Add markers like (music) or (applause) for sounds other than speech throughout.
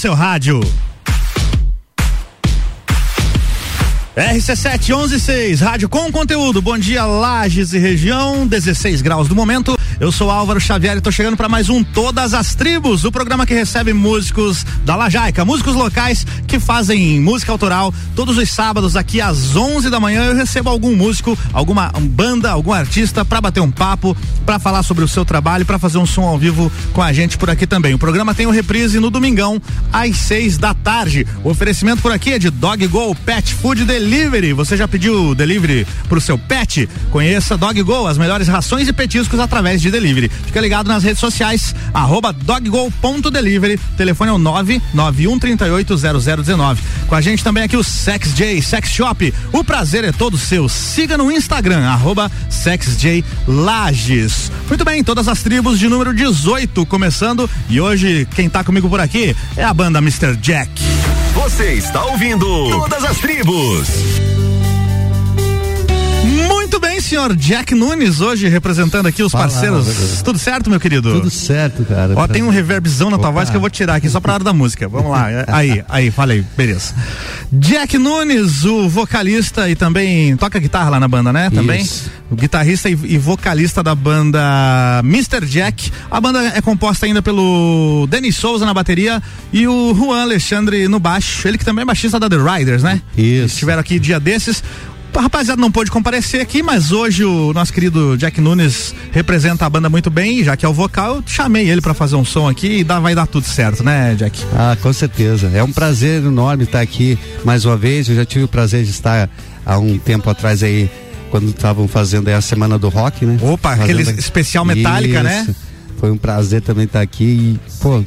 seu rádio. RC7 116, rádio com conteúdo. Bom dia, Lages e região, 16 graus do momento. Eu sou Álvaro Xavier e tô chegando para mais um Todas as Tribos, o programa que recebe músicos da Lajaica, músicos locais que fazem música autoral. Todos os sábados aqui às 11 da manhã eu recebo algum músico, alguma banda, algum artista para bater um papo, para falar sobre o seu trabalho, para fazer um som ao vivo com a gente por aqui também. O programa tem o reprise no domingão às 6 da tarde. O oferecimento por aqui é de Dog Go Pet Food Delivery. Você já pediu delivery pro seu pet? Conheça Dog Go, as melhores rações e petiscos através de Delivery. Fica ligado nas redes sociais, arroba doggo.delivery, telefone é o 991380019. Com a gente também aqui o Sex J Sex Shop. O prazer é todo seu. Siga no Instagram, arroba Lages. Muito bem, todas as tribos de número 18 começando. E hoje, quem tá comigo por aqui é a banda Mr. Jack. Você está ouvindo Todas as Tribos. Bem, senhor Jack Nunes, hoje representando aqui os Fala, parceiros. Tudo certo, meu querido? Tudo certo, cara. Ó, tem um reverbzão na tua Opa. voz que eu vou tirar aqui só pra hora da música. Vamos lá. é, Aí, aí, falei. Beleza. Jack Nunes, o vocalista e também toca guitarra lá na banda, né? Também. Isso. O guitarrista e, e vocalista da banda Mr. Jack. A banda é composta ainda pelo Denis Souza na bateria e o Juan Alexandre no baixo. Ele que também é baixista da The Riders, né? Isso. Estiveram aqui dia desses. A rapaziada não pôde comparecer aqui, mas hoje o nosso querido Jack Nunes representa a banda muito bem, já que é o vocal, eu chamei ele pra fazer um som aqui e dá, vai dar tudo certo, né, Jack? Ah, com certeza. É um prazer enorme estar aqui mais uma vez. Eu já tive o prazer de estar há um tempo atrás aí, quando estavam fazendo aí a Semana do Rock, né? Opa, aquele Fazendo- especial metálica, né? Foi um prazer também estar aqui e, pô,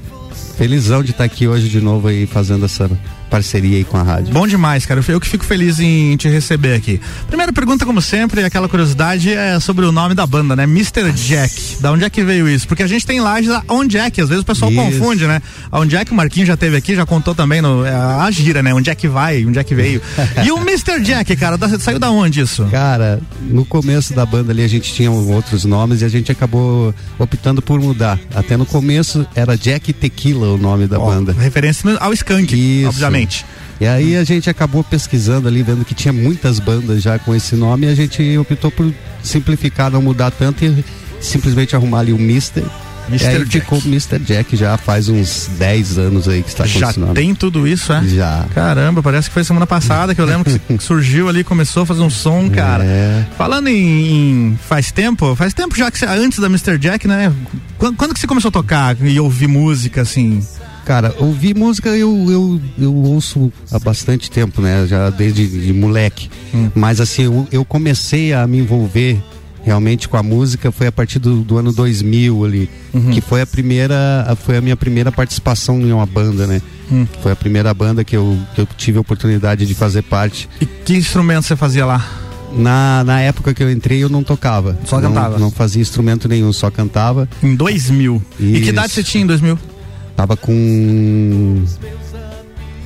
felizão de estar aqui hoje de novo aí fazendo essa parceria aí com a rádio. Bom demais, cara. Eu que fico feliz em te receber aqui. Primeira pergunta, como sempre, aquela curiosidade é sobre o nome da banda, né? Mr. Jack. Da onde é que veio isso? Porque a gente tem lajes a On Jack, às vezes o pessoal Isso. confunde, né? A On Jack, o Marquinhos já teve aqui, já contou também no, é, a gira, né? Onde é que vai, onde é que veio. e o Mr. Jack, cara, da- saiu da onde isso? Cara, no começo da banda ali a gente tinha outros nomes e a gente acabou optando por mudar. Até no começo era Jack Tequila o nome da Ó, banda. Referência ao Skunk, Isso. obviamente. E aí a gente acabou pesquisando ali, vendo que tinha muitas bandas já com esse nome e a gente optou por simplificar, não mudar tanto e simplesmente arrumar ali o Mister. Mr. E aí Jack. ficou Mr. Jack já faz uns 10 anos aí que está Já tem tudo isso, é? Já. Caramba, parece que foi semana passada que eu lembro que (laughs) surgiu ali, começou a fazer um som, cara. É. Falando em, em faz tempo, faz tempo já que você, antes da Mr. Jack, né? Quando, quando que você começou a tocar e ouvir música assim? Cara, ouvir música eu, eu, eu ouço há bastante tempo, né? Já desde de moleque. Hum. Mas assim, eu, eu comecei a me envolver realmente com a música foi a partir do, do ano 2000 ali, Uhum. que foi a primeira, foi a minha primeira participação em uma banda, né? Hum. Foi a primeira banda que eu, que eu tive a oportunidade de fazer parte. E que instrumento você fazia lá? Na, na época que eu entrei, eu não tocava. Só Não- cantava? Não fazia instrumento nenhum, só cantava. Em 2000. E que Isso. idade você tinha em 2000? Tava com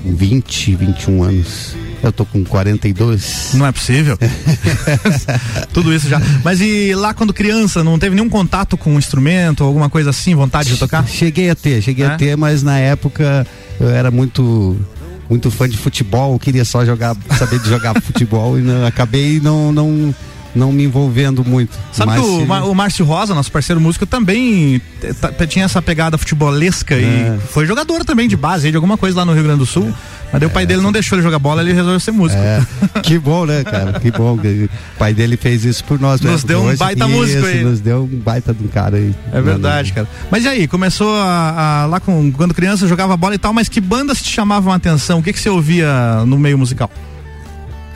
20, 21 anos. Eu tô com 42. Não é possível. (laughs) Tudo isso já. Mas e lá quando criança, não teve nenhum contato com um instrumento, alguma coisa assim, vontade de tocar? Cheguei a ter, cheguei É? a ter, mas na época eu era muito muito fã de futebol, queria só jogar, saber de jogar (laughs) futebol e não- acabei não não não me envolvendo muito. Sabe Mas que o, se- o Márcio Rosa, nosso parceiro músico, também t- t- tinha essa pegada futebolesca É. e foi jogador também de base de alguma coisa lá no Rio Grande do Sul. Mas daí o pai dele não deixou ele jogar bola, ele resolveu ser músico. É, (laughs) que bom, né, cara? Que bom. (laughs) O pai dele fez isso por nós. né? Nos deu um baita isso, músico aí. Nos deu um baita de um cara aí. É verdade, cara. Mas e aí, começou a, a- lá com, quando criança jogava bola e tal, mas que bandas te chamavam a atenção? O que, que você ouvia no meio musical?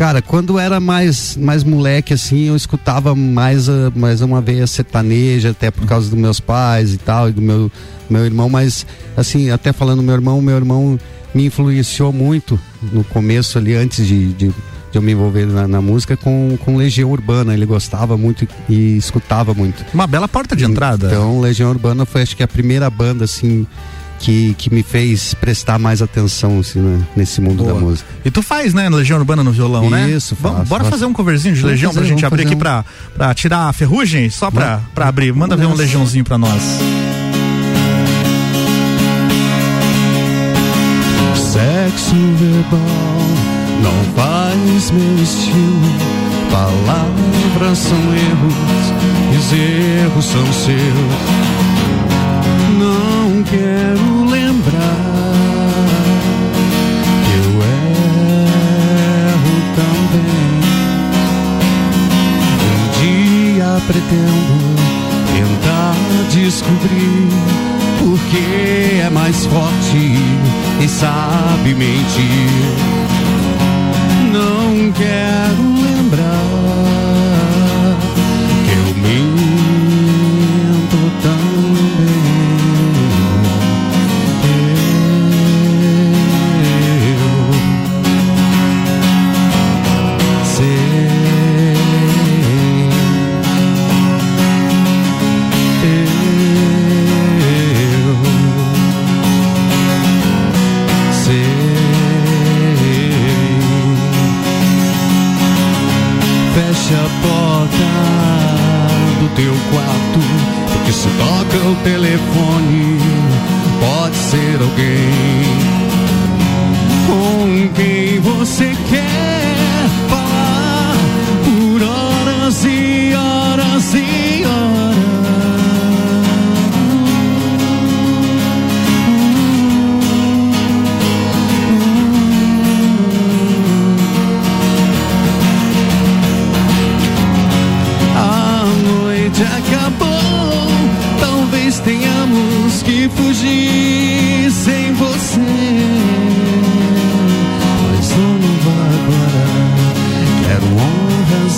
Cara, quando era mais, mais moleque, assim, eu escutava mais, mais uma veia sertaneja, até por causa dos meus pais e tal, e do meu, meu irmão, mas, assim, até falando do meu irmão, meu irmão me influenciou muito no começo ali, antes de, de, de eu me envolver na, na música, com, com Legião Urbana. Ele gostava muito e, e escutava muito. Uma bela porta de entrada. Então, Legião Urbana foi, acho que, a primeira banda, assim, que, que me fez prestar mais atenção, assim, né, nesse mundo Boa. da música. E tu faz, né, Legião Urbana no violão, né? Isso, Vamos, faço, Bora faço. fazer um coverzinho de Legião pra fazer, gente vamos abrir aqui um. pra, pra tirar a ferrugem, só pra, pra abrir. Manda ver um. Legiãozinho pra nós. sexo verbal não faz meu estilo. Palavras são erros, e os erros são seus. Quero lembrar que eu erro também. Um dia pretendo tentar descobrir porque é mais forte e sabe mentir. Não quero do teu quarto, porque se toca o telefone, pode ser alguém com quem você quer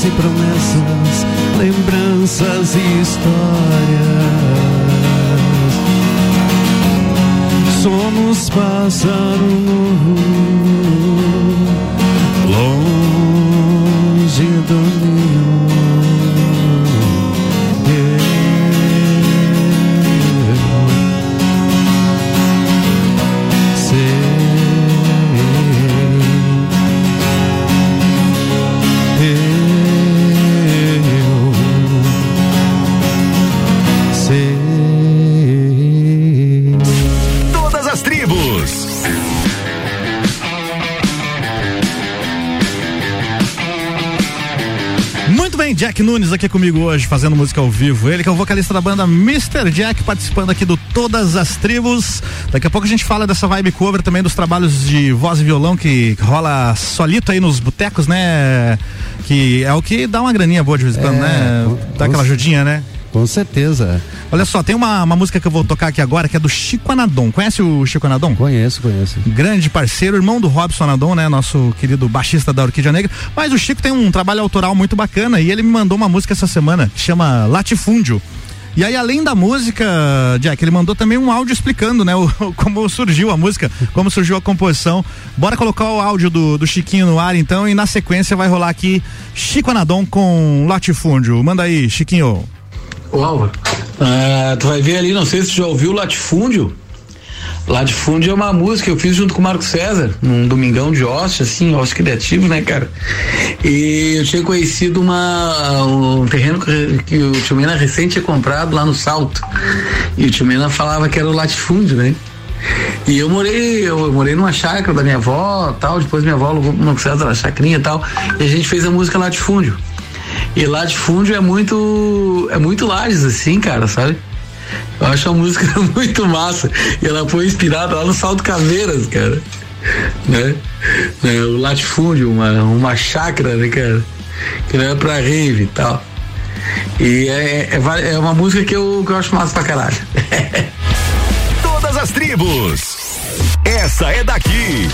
e promessas, lembranças e histórias. Somos pássaro novo, longe Jack Nunes aqui comigo hoje, fazendo música ao vivo. Ele que é o vocalista da banda Mr. Jack, participando aqui do Todas as Tribos. Daqui a pouco a gente fala dessa vibe cover também dos trabalhos de voz e violão que rola solito aí nos botecos, né? Que é o que dá uma graninha boa de vez em quando, É, né? Dá aquela ajudinha, né? Com certeza. Olha só, tem uma, uma música que eu vou tocar aqui agora que é do Chico Anadon. Conhece o Chico Anadon? Conheço, conheço. grande parceiro, irmão do Robson Anadon, né? Nosso querido baixista da Orquídea Negra. Mas o Chico tem um trabalho autoral muito bacana e ele me mandou uma música essa semana que chama Latifúndio. E aí, além da música, Jack, ele mandou também um áudio explicando, né, o, (laughs) como surgiu a música, como surgiu a composição. Bora colocar o áudio do, do Chiquinho no ar, então, e na sequência vai rolar aqui Chico Anadon com Latifúndio. Manda aí, Chiquinho. Ô ah, tu vai ver ali, não sei se tu já ouviu Latifúndio. Latifúndio é uma música que eu fiz junto com o Marco César, num domingão de ócio, assim, ócio criativo, né, cara? E eu tinha conhecido uma, um terreno que, o tio Mena recente tinha comprado lá no Salto. E o tio Mena falava que era o latifúndio, né? E eu morei, eu morei numa chácara da minha avó, tal, depois minha avó alugou Marco César na chacrinha e tal, e a gente fez a música Latifúndio. E latifúndio é muito. É muito Lages, assim, cara, sabe? Eu acho a música (laughs) muito massa. E ela foi inspirada lá no Salto Caveiras, cara. Né? É, o latifúndio, uma, uma chácara, né, cara? Que não é pra rave e tal. E é, é, é uma música que eu, que eu acho massa pra caralho. (laughs) Todas as tribos. Essa é daqui.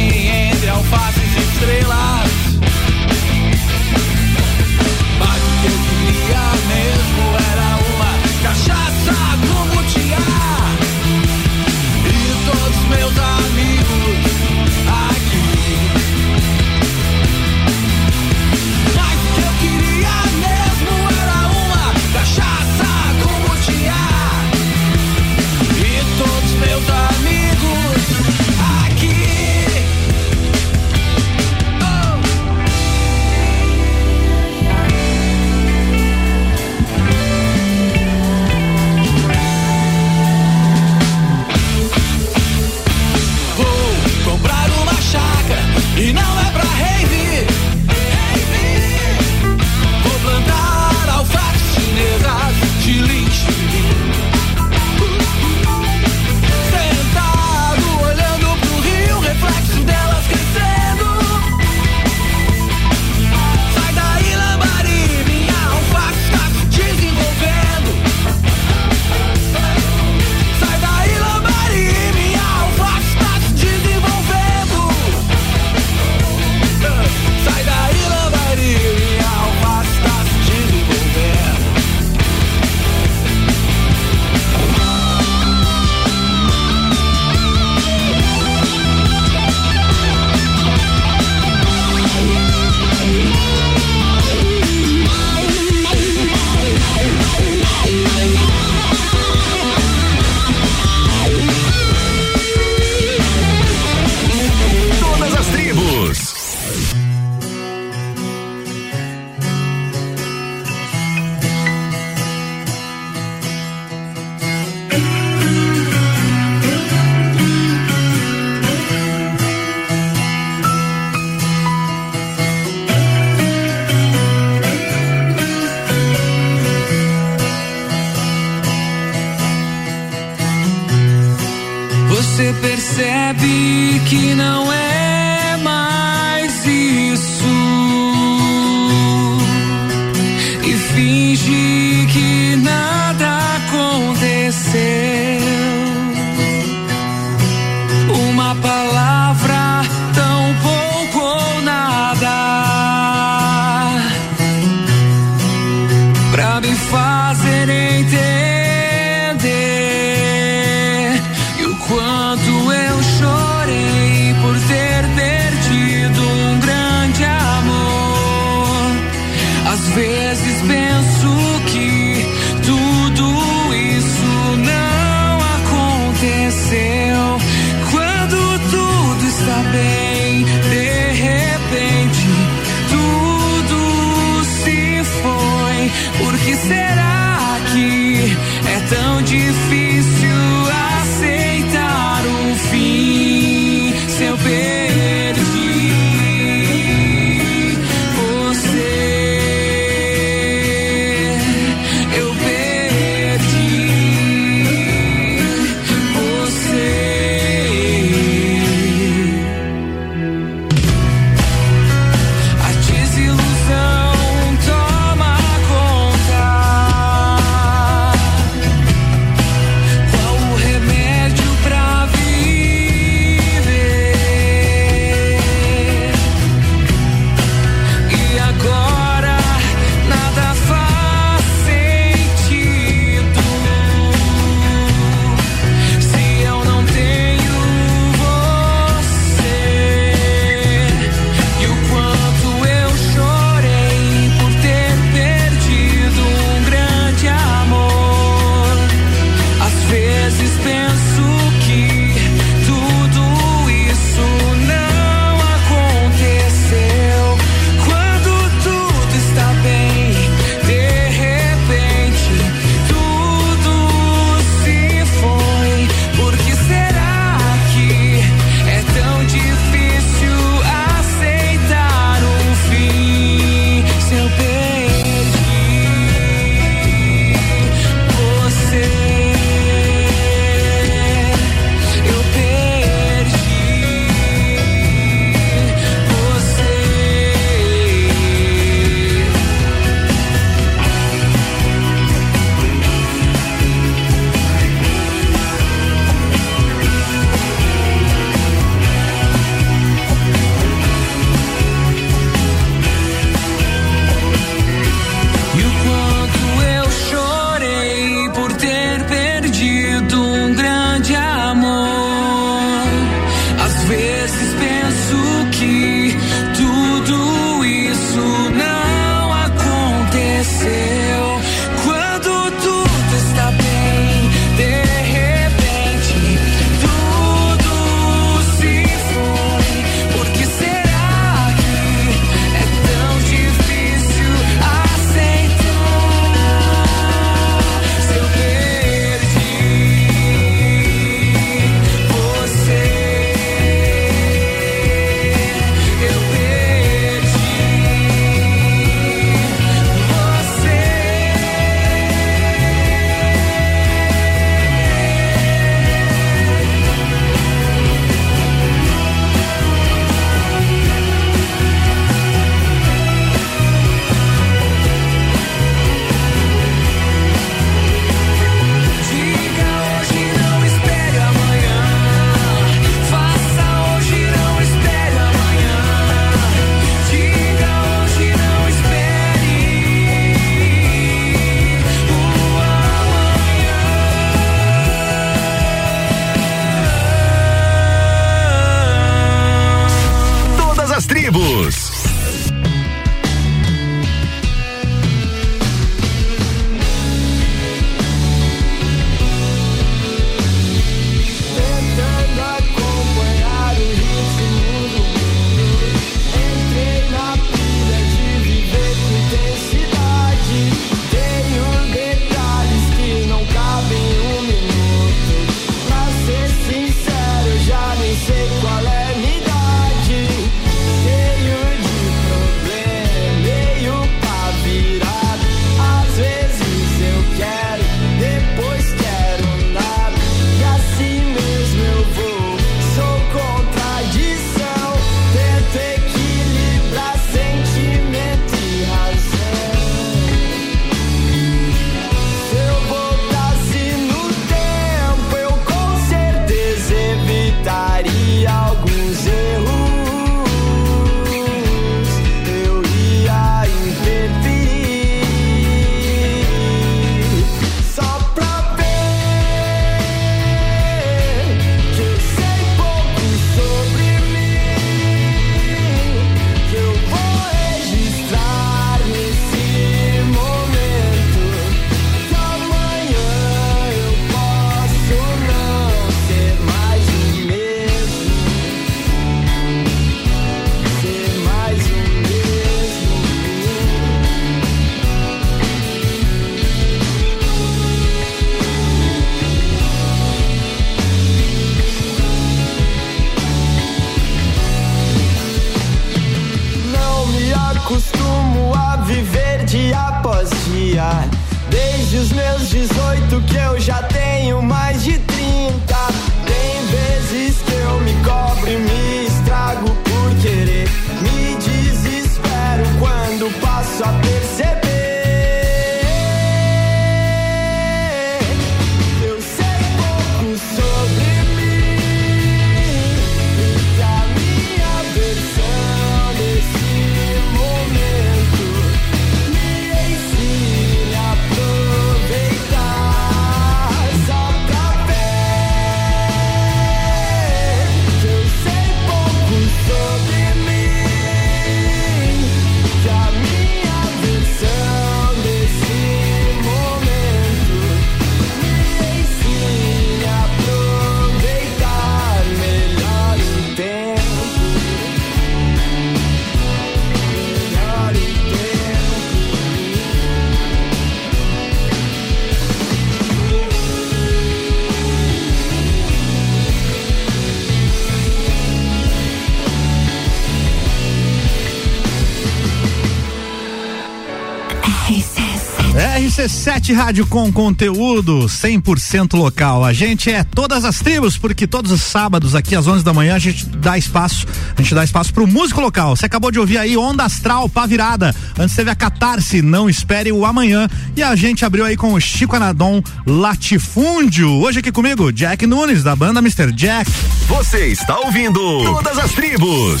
RC7 Rádio com conteúdo 100% local. A gente é todas as tribos, porque todos os sábados aqui às 11 da manhã a gente dá espaço, a gente dá espaço pro músico local. Você acabou de ouvir aí Onda Astral, pá virada. Antes teve a Catarse, não espere o amanhã. E a gente abriu aí com o Chico Anadon Latifúndio. Hoje aqui comigo, Jack Nunes, da banda Mr. Jack. Você está ouvindo Todas as Tribos.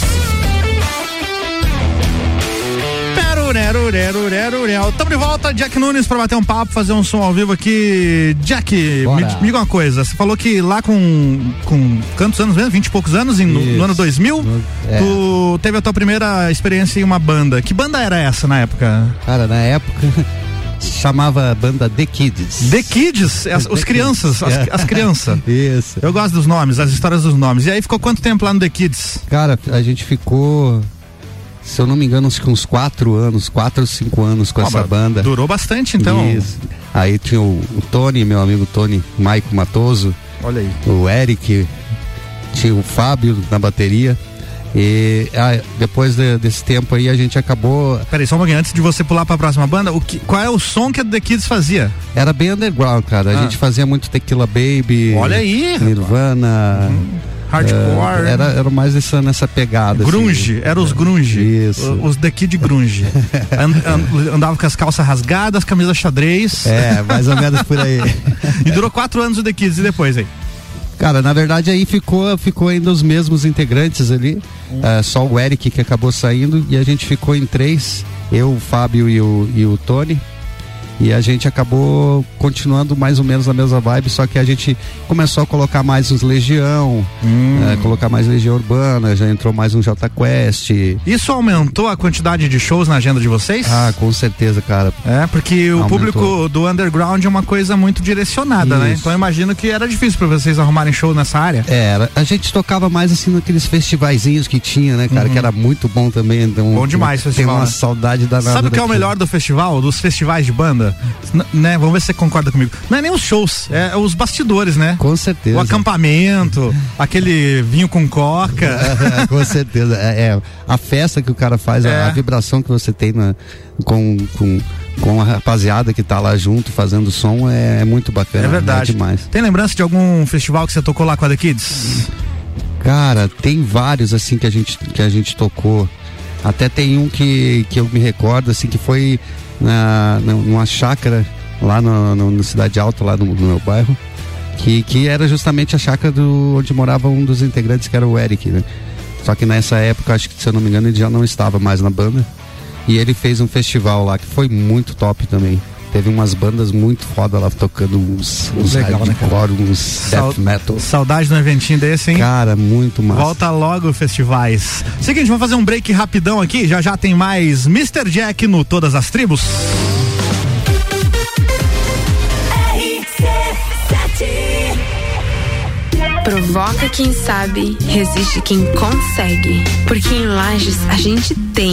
Estamos de volta, Jack Nunes, para bater um papo, fazer um som ao vivo aqui. Jack, me, Bora. me diga uma coisa. Você falou que lá com, com quantos anos mesmo? 20 e poucos anos, em- no, no ano 2000, É. tu teve a tua primeira experiência em uma banda. Que banda era essa na época? Cara, na época (laughs) chamava a banda The Kids. The Kids, as, (laughs) The os Kids. crianças, as, É. as crianças. (laughs) Isso. Eu gosto dos nomes, as histórias dos nomes. E aí ficou quanto tempo lá no The Kids? Cara, a gente ficou, se eu não me engano, uns, quatro anos, quatro ou cinco anos com essa banda. Durou bastante, então. Isso. Aí tinha o, o Tony, meu amigo Tony, Maico Matoso, Olha aí. o Eric, tinha o Fábio na bateria. E ah, depois de- desse tempo aí a gente acabou. Peraí, só um pouquinho, antes de você pular pra próxima banda, o que, qual é o som que a The Kids fazia? Era bem underground, cara. A Ah. gente fazia muito Tequila Baby. Olha aí. Nirvana. Hardcore. eh, era, era mais essa, nessa pegada. assim. Grunge, eram os grunge. Isso. Os daqui de grunge. (laughs) And- and- andava com as calças rasgadas, camisa xadrez. É, mais ou menos por aí. (laughs) E durou quatro anos o The Kids e depois aí. Cara, na verdade aí ficou, ficou ainda os mesmos integrantes ali. É, só o Eric que acabou saindo e a gente ficou em três. Eu, o Fábio e o, e o Tony. E a gente acabou continuando mais ou menos na mesma vibe, só que a gente começou a colocar mais uns Legião, é, colocar mais Legião Urbana, já entrou mais um J Quest. Isso aumentou a quantidade de shows na agenda de vocês? Ah, com certeza, cara. É, porque o Aumentou. público do underground é uma coisa muito direcionada, né? Isso. Então eu imagino que era difícil pra vocês arrumarem show nessa área. É, era- a gente tocava mais assim naqueles festivaizinhos que tinha, né, cara? Que era muito bom também. Então, Uhum. Bom demais Tem festival, uma né? saudade danada. Sabe o que é o melhor do festival, dos festivais de banda? Né? Vamos ver se você concorda comigo. Não é nem os shows, é os bastidores, né? Com certeza. O acampamento, aquele vinho com coca. (laughs) com certeza. É, é, a festa que o cara faz, a- É. a, vibração que você tem na, com, com, com a rapaziada que tá lá junto fazendo som é, é muito bacana. É verdade. É demais. Tem lembrança de algum festival que você tocou lá com a The Kids? Cara, tem vários assim que a gente, que a gente tocou. Até tem um que, que eu me recordo, assim, que foi na, numa chácara lá no, no, no Cidade Alta, lá no, no meu bairro. Que, que era justamente a chácara do, onde morava um dos integrantes, que era o Eric, né? Só que nessa época, acho que se eu não me engano, ele já não estava mais na banda. E ele fez um festival lá que foi muito top também. Teve umas bandas muito foda lá tocando uns, uns Legal, né, hardcore, uns Sau- death metal. Saudade de um eventinho desse, hein? Cara, muito massa. Volta logo festivais. Seguinte, vamos fazer um break rapidão aqui. Já já tem mais Mr. Jack no Todas as Tribos. Provoca quem sabe, resiste quem consegue. Porque em Lages a gente tem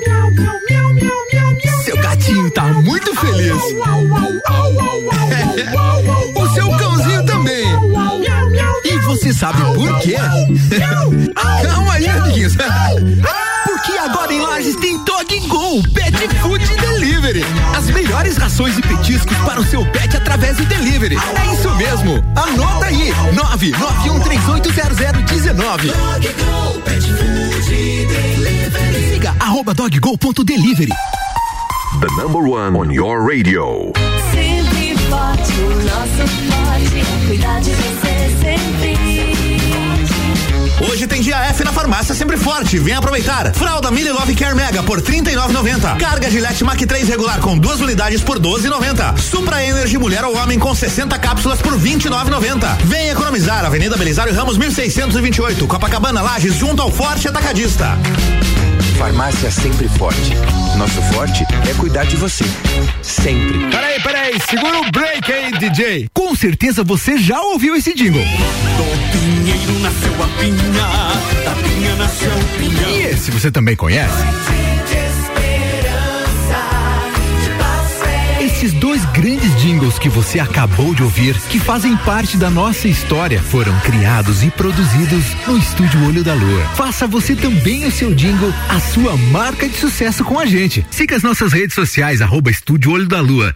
Seu gatinho tá muito feliz. (laughs) o seu cãozinho também. E você sabe por quê? (laughs) Calma aí, amiguinhos. (laughs) Porque agora em Lages tem Dog Go Pet Food Delivery. As melhores rações e petiscos para o seu pet através do delivery. É isso mesmo. Anota aí: 991380019. Siga arroba doggo.delivery. The number one on your radio. Sempre forte, o nosso forte é cuidar de você sempre. Hoje tem dia F na farmácia sempre forte. Vem aproveitar. Fralda Mini Love Care Mega por 39,90. Carga Gillette Mac 3 regular com duas unidades por 12,90. Supra Energy Mulher ou Homem com 60 cápsulas por 29,90. Vem economizar. Avenida Belisário Ramos 1628. Copacabana Lages junto ao Forte Atacadista. Farmácia sempre forte. Nosso forte é cuidar de você. Sempre. Peraí, peraí, segura o break aí, DJ. Com certeza você já ouviu esse jingle. Do pinheiro nasceu a pinha, da pinha nasceu o pinhão. E esse você também conhece? Esses dois grandes jingles que você acabou de ouvir, que fazem parte da nossa história, foram criados e produzidos no Estúdio Olho da Lua. Faça você também o seu jingle, a sua marca de sucesso com a gente. Siga as nossas redes sociais, arroba Estúdio Olho da Lua.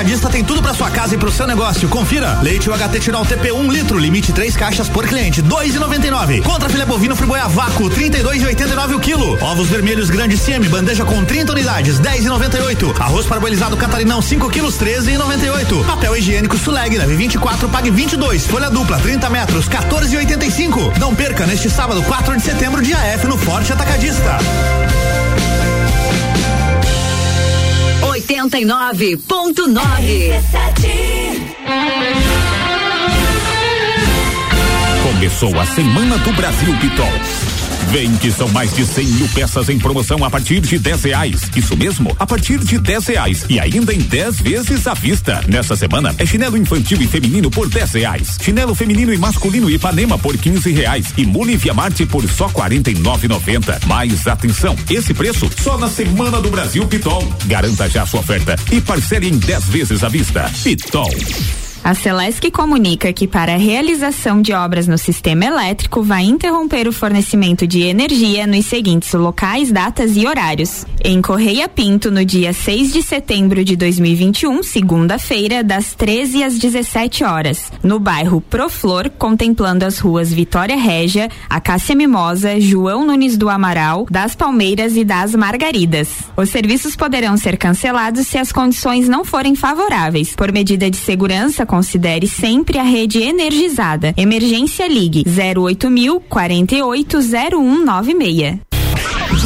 Atacadista tem tudo pra sua casa e pro seu negócio. Confira. Leite UHT Tirol TP 1 litro, limite 3 caixas por cliente, 2,99. Contra filé bovino friboia vácuo, 32,89 o quilo. Ovos vermelhos grande CM, bandeja com 30 unidades, 10,98. Arroz parboilizado catarinão 5 quilos, 13,98. Papel higiênico Suleg, leve 24, pague 22. Folha dupla, 30 metros, 14,85. Não perca neste sábado, 4 de setembro, dia F no Forte Atacadista. 89.9. Começou a Semana do Brasil Pitol. Vem que são mais de 100 mil peças em promoção a partir de 10 reais. Isso mesmo, a partir de 10 reais. E ainda em 10 vezes à vista. Nessa semana é chinelo infantil e feminino por 10 reais. Chinelo feminino e masculino Ipanema por 15 reais. E mule Via Marte por só 49,90. Mas atenção, esse preço só na Semana do Brasil Pitol. Garanta já sua oferta e parcele em 10 vezes à vista. Pitol. A Celesc comunica que para a realização de obras no sistema elétrico vai interromper o fornecimento de energia nos seguintes locais, datas e horários. Em Correia Pinto, no dia 6 de setembro de 2021, segunda-feira, das 13 às 17 horas. No bairro Proflor, contemplando as ruas Vitória Régia, Acácia Mimosa, João Nunes do Amaral, das Palmeiras e das Margaridas. Os serviços poderão ser cancelados se as condições não forem favoráveis. Por medida de segurança, considere sempre a rede energizada. Emergência Ligue 08000 480196.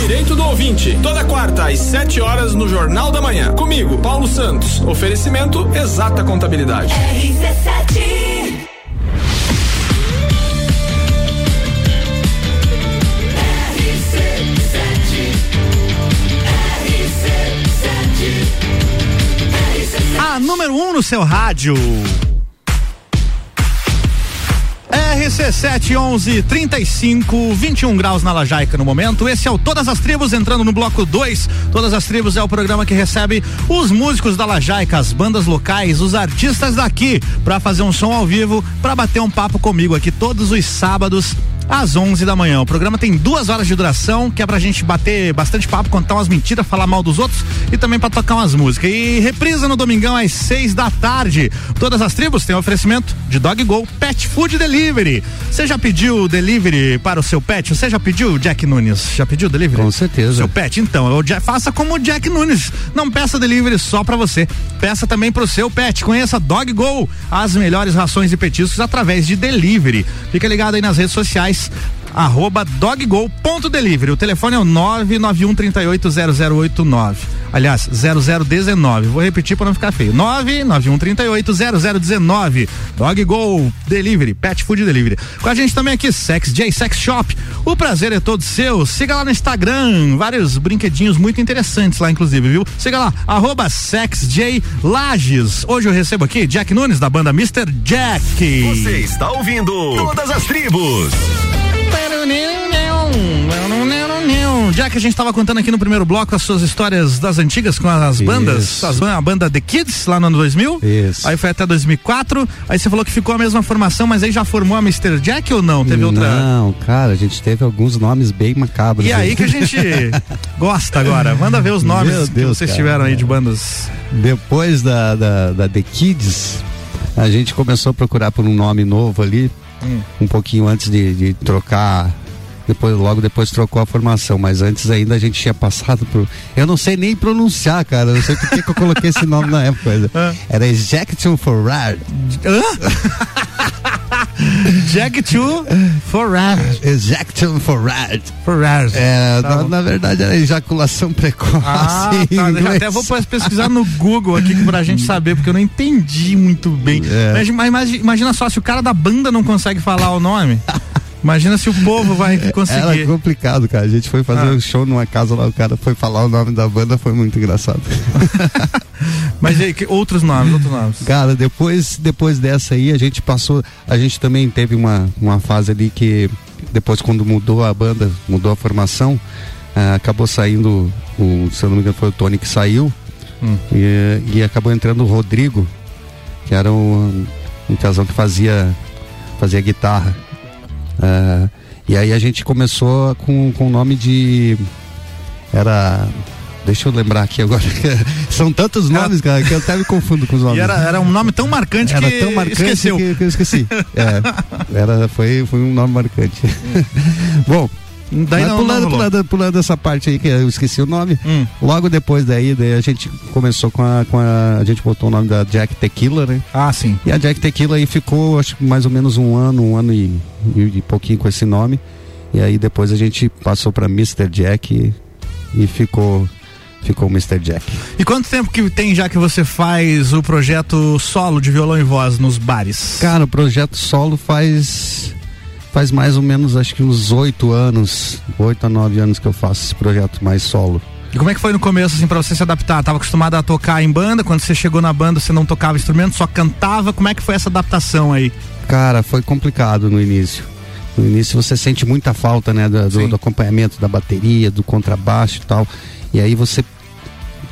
Direito do ouvinte, toda quarta às 7 horas no Jornal da Manhã. Comigo, Paulo Santos. Oferecimento Exata Contabilidade. RC7 RC7 RC7 número 1 um no seu rádio. RC7 35, 21 graus na Lajaica no momento. Esse é o Todas as Tribos entrando no bloco 2. Todas as Tribos é o programa que recebe os músicos da Lajaica, as bandas locais, os artistas daqui, para fazer um som ao vivo, para bater um papo comigo aqui todos os sábados às 11 da manhã. O programa tem duas horas de duração, que é pra gente bater bastante papo, contar umas mentiras, falar mal dos outros e também pra tocar umas músicas. E reprisa no domingão às 6 da tarde. Todas as tribos têm oferecimento de Dog Go Pet Food Delivery. Você já pediu delivery para o seu pet? Você já pediu, Jack Nunes? Já pediu delivery? Com certeza. Seu pet? Então, faça como o Jack Nunes. Não peça delivery só pra você. Peça também pro seu pet. Conheça Dog Go, as melhores rações e petiscos através de delivery. Fica ligado aí nas redes sociais nice arroba doggo.delivery. O telefone é o 991 380089. Aliás, 0019. Vou repetir para não ficar feio. 991 380019. Doggo Delivery, Pet Food Delivery. Com a gente também aqui, Sex J Sex Shop. O prazer é todo seu. Siga lá no Instagram, vários brinquedinhos muito interessantes lá, inclusive, viu? Siga lá, arroba SexJ Lages. Hoje eu recebo aqui Jack Nunes, da banda Mr. Jack. Você está ouvindo Todas as Tribos. Já que a gente estava contando aqui no primeiro bloco as suas histórias das antigas com as bandas, as, a banda The Kids lá no ano 2000. Isso. Aí foi até 2004. Aí você falou que ficou a mesma formação, mas aí já formou a Mr. Jack ou não? Teve outra? Não, cara, a gente teve alguns nomes bem macabros. E aí que a gente (laughs) gosta agora. Manda ver os nomes Meu que Deus, vocês cara. tiveram aí de bandas. Depois da, da, da The Kids, a gente começou a procurar por um nome novo ali, Hum. um pouquinho antes de, de trocar. Depois, logo depois trocou a formação, mas antes ainda a gente tinha passado por. Eu não sei nem pronunciar, cara. Eu não sei por que eu coloquei esse nome na época. (laughs) Era Ejection for Rare. Jack 2 for Rare. Ejection (laughs) for Rare. For Rare. É, Tá na, na verdade era ejaculação precoce. Ah, tá. (laughs) Até vou pesquisar no Google aqui pra gente saber, porque eu não entendi muito bem. É. Mas, mas imagi- imagina só, se o cara da banda não consegue falar o nome, imagina se o povo vai Era conseguir. complicado, cara. A gente foi fazer Ah. um show numa casa lá, o cara foi falar o nome da banda, foi muito engraçado. (laughs) Mas aí, que- outros nomes, outros nomes. Cara, depois, depois dessa aí, a gente passou. A gente também teve uma, uma fase ali que, depois, quando mudou a banda, mudou a formação, ah, acabou saindo, o, se eu não me engano, foi o Tony que saiu, Hum. e, e acabou entrando o Rodrigo, que era um, um casal que fazia, fazia guitarra. Ah, e aí a gente começou com, com o nome de. Era. Deixa eu lembrar aqui agora. (laughs) São tantos nomes, cara, que eu até me confundo com os (laughs) nomes. E era, era um nome tão marcante Era que tão marcante esqueceu. Que, que eu esqueci. É, era, foi, foi um nome marcante. (laughs) Bom, Daí mas não- pulando, não pulando, pulando essa parte aí que eu esqueci o nome. Hum. Logo depois daí, daí a gente começou com a, com a. A gente botou o nome da Jack Tequila, né? Ah, sim. E a Jack Tequila aí ficou, acho que mais ou menos um ano, um ano e, e, pouquinho com esse nome. E aí depois a gente passou pra Mr. Jack e, e ficou. Ficou o Mr. Jack. E quanto tempo que tem já que você faz o projeto solo de violão e voz nos bares? Cara, o projeto solo faz faz mais ou menos acho que uns oito anos, oito a nove anos que eu faço esse projeto mais solo. E como é que foi no começo, assim, pra você se adaptar? Tava acostumado a tocar em banda, quando você chegou na banda você não tocava instrumento, só cantava, como é que foi essa adaptação aí? Cara, foi complicado no início. No início você sente muita falta, né, da- do, do acompanhamento da bateria, do contrabaixo e tal. E aí você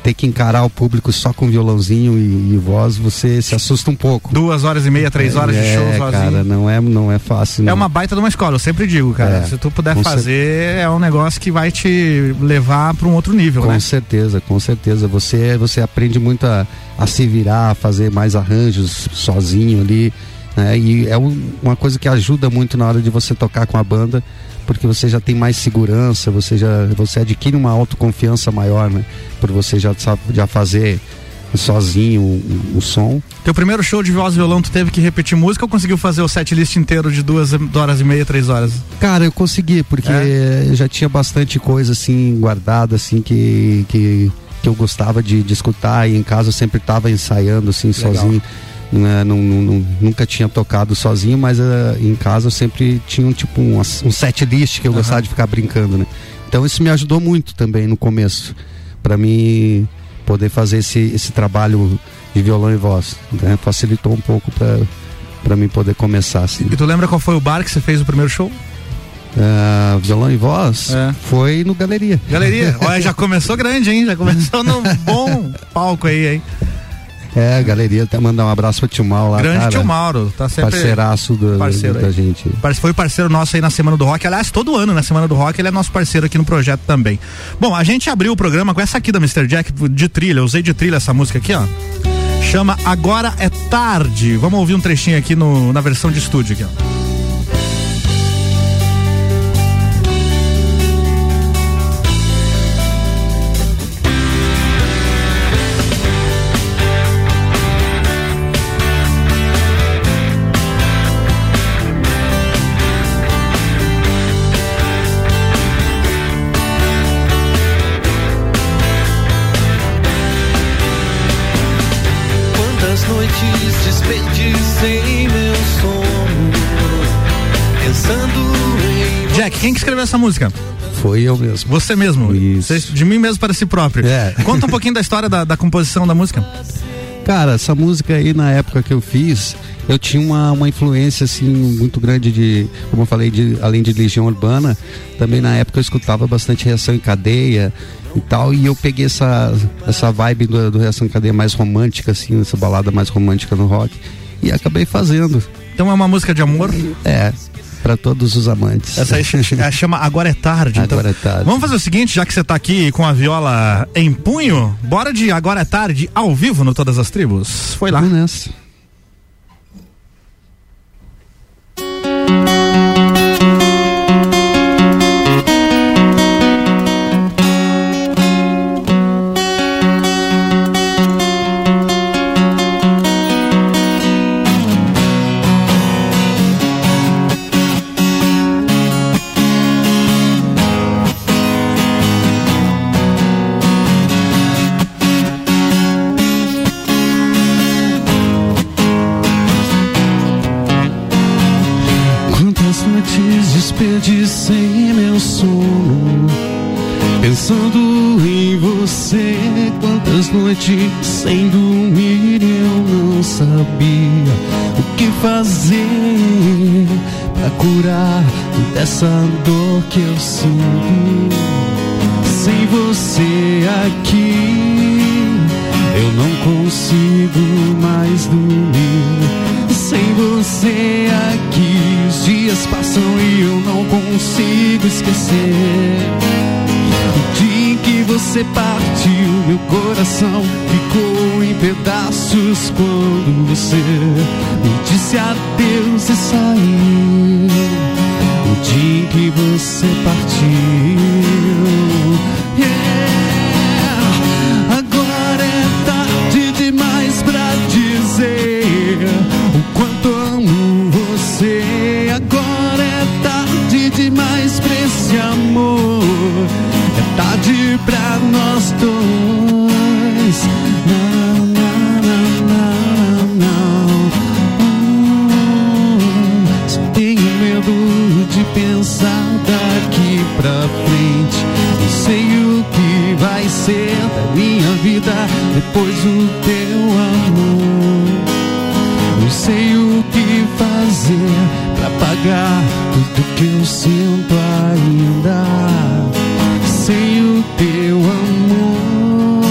ter que encarar o público só com violãozinho e, e voz, você se assusta um pouco. Duas horas e meia, três horas de é, show sozinho. cara, não é, não é fácil. É não. uma baita de uma escola, eu sempre digo, cara. É, se tu puder com fazer, é um negócio que vai te levar para um outro nível, Com né? certeza, com certeza. Você, você aprende muito a, a se virar, a fazer mais arranjos sozinho ali. Né? E é um- uma coisa que ajuda muito na hora de você tocar com a banda, porque você já tem mais segurança, você já você adquire uma autoconfiança maior, né? Por você já, já fazer sozinho o, o som. Teu primeiro show de voz e violão, tu teve que repetir música ou conseguiu fazer o set list inteiro de duas horas e meia, três horas? Cara, eu consegui, porque É? eu já tinha bastante coisa assim guardada, assim, que, que, que eu gostava de, de escutar e em casa eu sempre estava ensaiando assim, Legal. sozinho. Né, não- não- nunca tinha tocado sozinho, mas eh, em casa eu sempre tinha um tipo um, um set list que eu gostava de ficar brincando, né? Então isso me ajudou muito também no começo, para mim poder fazer esse, esse trabalho de violão e voz. Né? Facilitou um pouco para para mim poder começar assim. E tu lembra qual foi o bar que você fez o primeiro show? Uh, violão e voz É. foi no Galeria. Galeria, (laughs) olha, já começou grande, hein? Já começou num (laughs) bom palco aí, hein? É, Galeria, até mandar um abraço pro Tio Mauro lá. Grande cara, tio Mauro, tá sempre. Parceiraço do, parceiro da gente. Foi parceiro nosso aí na Semana do Rock. Aliás, todo ano na Semana do Rock ele é nosso parceiro aqui no projeto também. Bom, a gente abriu o programa com essa aqui da Mr. Jack de trilha. Eu usei de trilha essa música aqui, ó. Chama Agora é Tarde. Vamos ouvir um trechinho aqui no, na versão de estúdio aqui, ó. Escreveu essa música? Foi eu mesmo. Você mesmo? Você- de mim mesmo para si próprio. É. (laughs) Conta um pouquinho da história da, da composição da música. Cara, essa música aí na época que eu fiz, eu tinha uma, uma influência assim muito grande de, como eu falei, de, além de Legião Urbana, também na época eu escutava bastante Reação em Cadeia e tal, e eu peguei essa, essa vibe do, do Reação em Cadeia mais romântica, assim, essa balada mais romântica no rock, e acabei fazendo. Então é uma música de amor? É, para todos os amantes. Essa aí ch- (laughs) ch- chama Agora é Tarde. então. Agora é tarde. Vamos fazer o seguinte, já que você tá aqui com a viola em punho, bora de Agora é Tarde ao vivo no Todas as Tribos. Foi lá. Vamos nessa. Noites sem dormir Eu não sabia o que fazer Pra curar dessa dor que eu sinto Sem você aqui Eu não consigo mais dormir sem você aqui, os dias passam e eu não consigo esquecer. Que você partiu, meu coração ficou em pedaços quando você me disse adeus e saiu. O dia em que você partiu. Yeah. Depois do teu amor. Não sei o que fazer pra pagar tudo que eu sinto ainda. Sem o teu amor,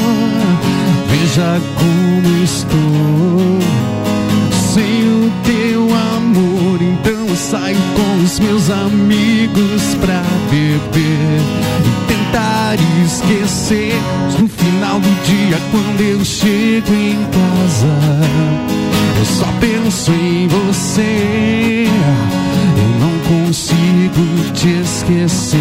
veja como estou. Sem o teu amor, então eu saio com os meus amigos pra beber e tentar esquecer. Dia, quando eu chego em casa, eu só penso em você. Eu não consigo te esquecer.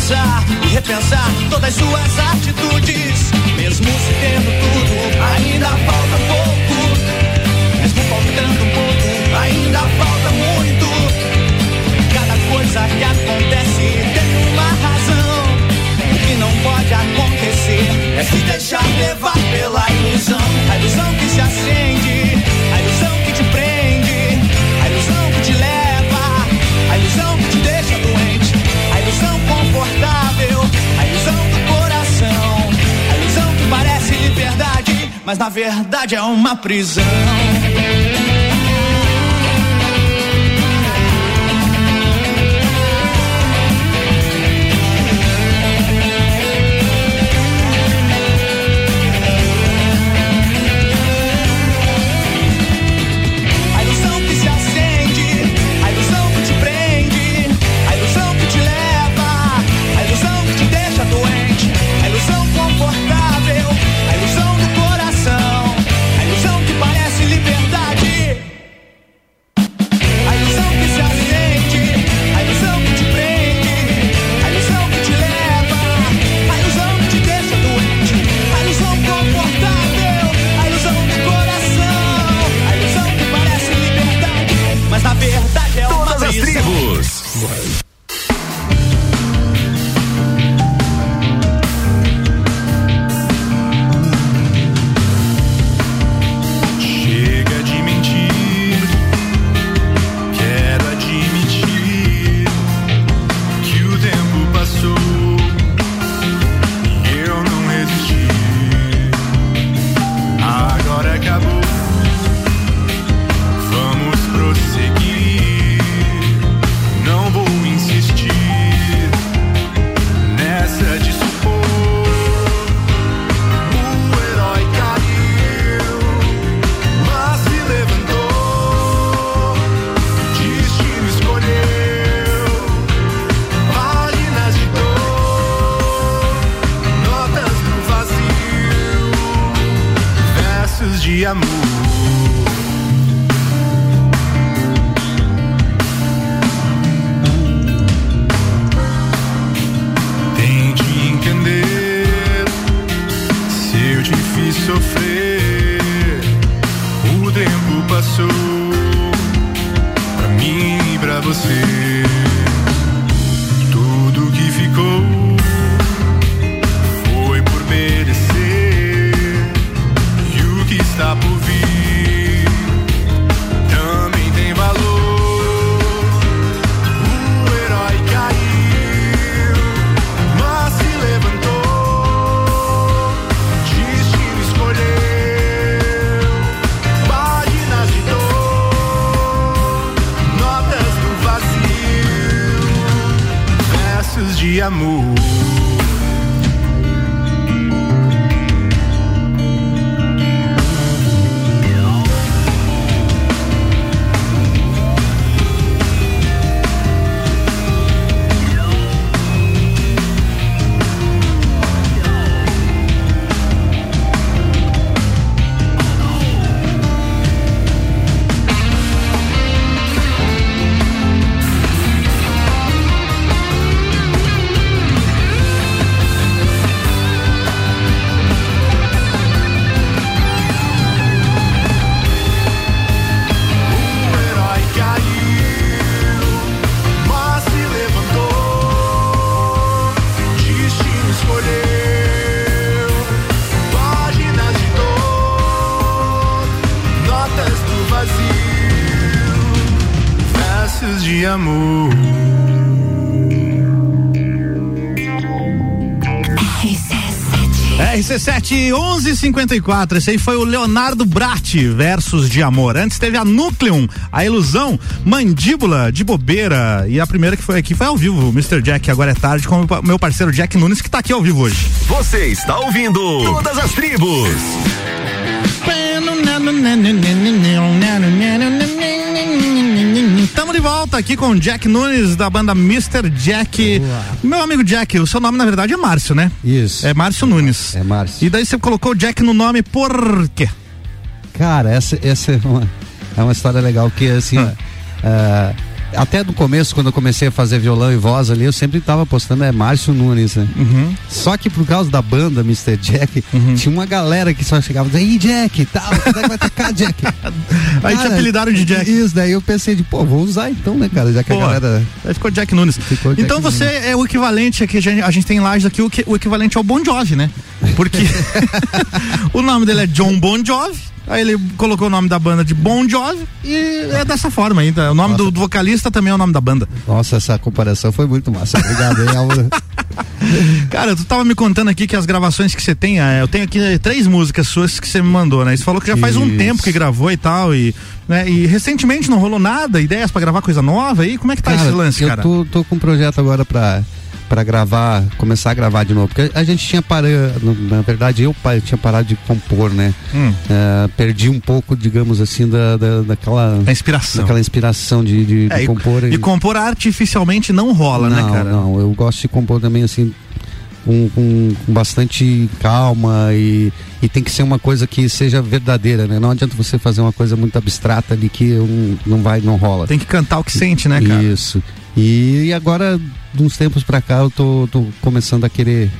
Pensar e repensar todas as suas atitudes. Mesmo se tendo tudo, mas na verdade é uma prisão. RC7 1154. Esse aí foi o Leonardo Brat, versos de amor. Antes teve a Núcleum, a ilusão, mandíbula de bobeira. E a primeira que foi aqui foi ao vivo, o Mr. Jack, agora é tarde, com o meu parceiro Jack Nunes, que tá aqui ao vivo hoje. Você está ouvindo Todas as Tribos. Estamos de volta aqui com Jack Nunes da banda Mr. Jack. Meu amigo Jack, o seu nome na verdade é Márcio, né? Isso. É Márcio Nunes. É Márcio. E daí você colocou Jack no nome por quê? Cara, essa, essa é, uma, é uma história legal, que assim, ah, até no começo, quando eu comecei a fazer violão e voz ali, eu sempre tava postando é Márcio Nunes, né? Uhum. Só que por causa da banda Mr. Jack, tinha uma galera que só chegava e dizia, Jack, tal, é que vai tocar, Jack? (laughs) Aí te apelidaram de Jack. Isso, daí eu pensei de, pô, vou usar então, né, cara? Já que Pô, a galera. Aí ficou Jack Nunes. Jack então você é o equivalente aqui, a gente, a gente tem em Lages aqui, o, que- o equivalente ao Bon Jovi, né? (laughs) Porque (laughs) o nome dele é John Bon Jovi, aí ele colocou o nome da banda de Bon Jovi e é dessa forma ainda. O nome do, do vocalista também é o nome da banda. Nossa, essa comparação foi muito massa. Obrigado, hein, Álvaro? (laughs) Cara, tu tava me contando aqui que as gravações que você tem, é, eu tenho aqui três músicas suas que você me mandou, né? Você falou que já faz um Isso. tempo que gravou e tal, e, né, e recentemente não rolou nada, ideias pra gravar coisa nova aí? Como é que tá esse lance, eu cara? Tô, tô com um projeto agora pra, pra gravar, começar a gravar de novo. Porque a gente tinha parado, na verdade eu tinha parado de compor, né? Hum. É, perdi um pouco, digamos assim, da, da, daquela. Da inspiração. Daquela inspiração de, de, de É, e- compor. E compor artificialmente não rola, não, né, cara? Não, eu gosto de compor também assim. Com, com, com bastante calma e, e tem que ser uma coisa que seja verdadeira, né? Não adianta você fazer uma coisa muito abstrata ali que não, não vai, não rola. Tem que cantar o que sente, né, cara? Isso. E agora, de uns tempos pra cá, eu tô, tô começando a querer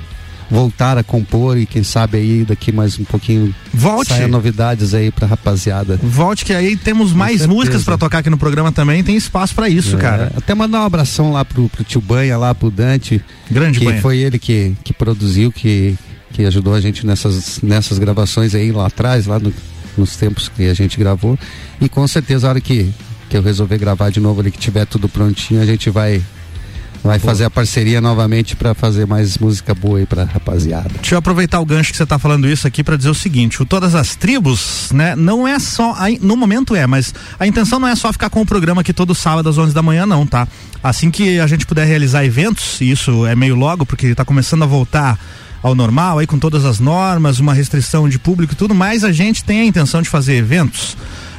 voltar a compor e quem sabe aí daqui mais um pouquinho Volte. novidades aí pra rapaziada. Volte que aí temos mais músicas pra tocar aqui no programa também, tem espaço pra isso, É, cara. Até mandar um abração lá pro, pro tio Banha, lá pro Dante. Grande que Banha. foi ele que, que produziu, que, que ajudou a gente nessas, nessas gravações aí lá atrás, lá no- nos tempos que a gente gravou. E com certeza a hora que, que eu resolver gravar de novo ali, que tiver tudo prontinho, a gente vai. Vai fazer a parceria novamente pra fazer mais música boa aí pra rapaziada. Deixa eu aproveitar o gancho que você tá falando isso aqui pra dizer o seguinte, o Todas as Tribos, né, não é só, no momento é, mas a intenção não é só ficar com o programa aqui todo sábado às 11 da manhã não, tá? Assim que a gente puder realizar eventos, e isso é meio logo, porque tá começando a voltar ao normal, aí com todas as normas, uma restrição de público e tudo, mas a gente tem a intenção de fazer eventos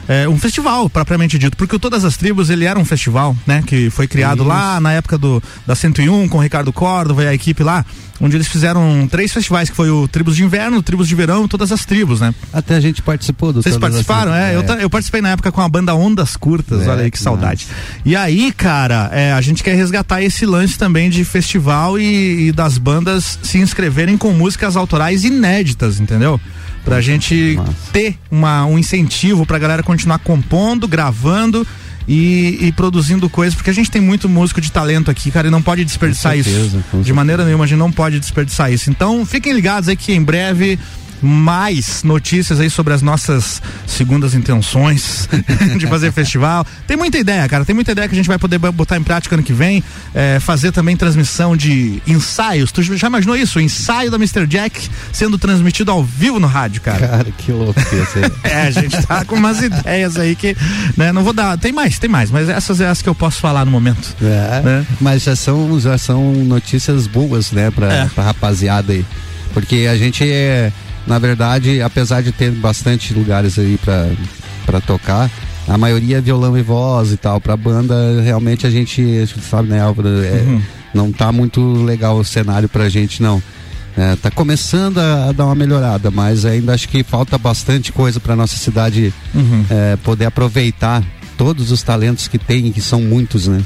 é, um festival, propriamente dito, porque o Todas as Tribos, ele era um festival, né, que foi criado lá na época do da 101 com o Ricardo Córdova e a equipe lá, onde eles fizeram três festivais, que foi o Tribos de Inverno, Tribos de Verão e Todas as Tribos, né? Até a gente participou do Vocês participaram? É, Tribos. Eu, ta- eu participei na época com a banda Ondas Curtas, É, olha aí que saudade. E aí, cara, é, a gente quer resgatar esse lance também de festival e, e das bandas se inscreverem com músicas autorais inéditas, entendeu? Pra gente ter uma, um incentivo pra galera continuar compondo, gravando e, e produzindo coisas, porque a gente tem muito músico de talento aqui, cara, e não pode desperdiçar certeza, isso. De maneira nenhuma, a gente não pode desperdiçar isso. Então, fiquem ligados aí que em breve mais notícias aí sobre as nossas segundas intenções (laughs) de fazer festival. Tem muita ideia, cara. Tem muita ideia que a gente vai poder botar em prática ano que vem. É, fazer também transmissão de ensaios. Tu já imaginou isso? O ensaio da Mr. Jack sendo transmitido ao vivo no rádio, cara. Cara, que louco que ia ser. É, a gente tá com umas ideias aí que, né, não vou dar, tem mais, tem mais, mas essas é as que eu posso falar no momento. É, Né? Mas já são, já são notícias boas, né, pra, É. pra rapaziada aí. Porque a gente é, na verdade, apesar de ter bastante lugares aí pra, pra tocar, a maioria é violão e voz e tal. Pra banda, realmente a gente, a gente sabe, né, Álvaro, é, Uhum. não tá muito legal o cenário pra gente, não. É, tá começando a, a dar uma melhorada, mas ainda acho que falta bastante coisa pra nossa cidade Uhum. é, poder aproveitar todos os talentos que tem, que são muitos, né?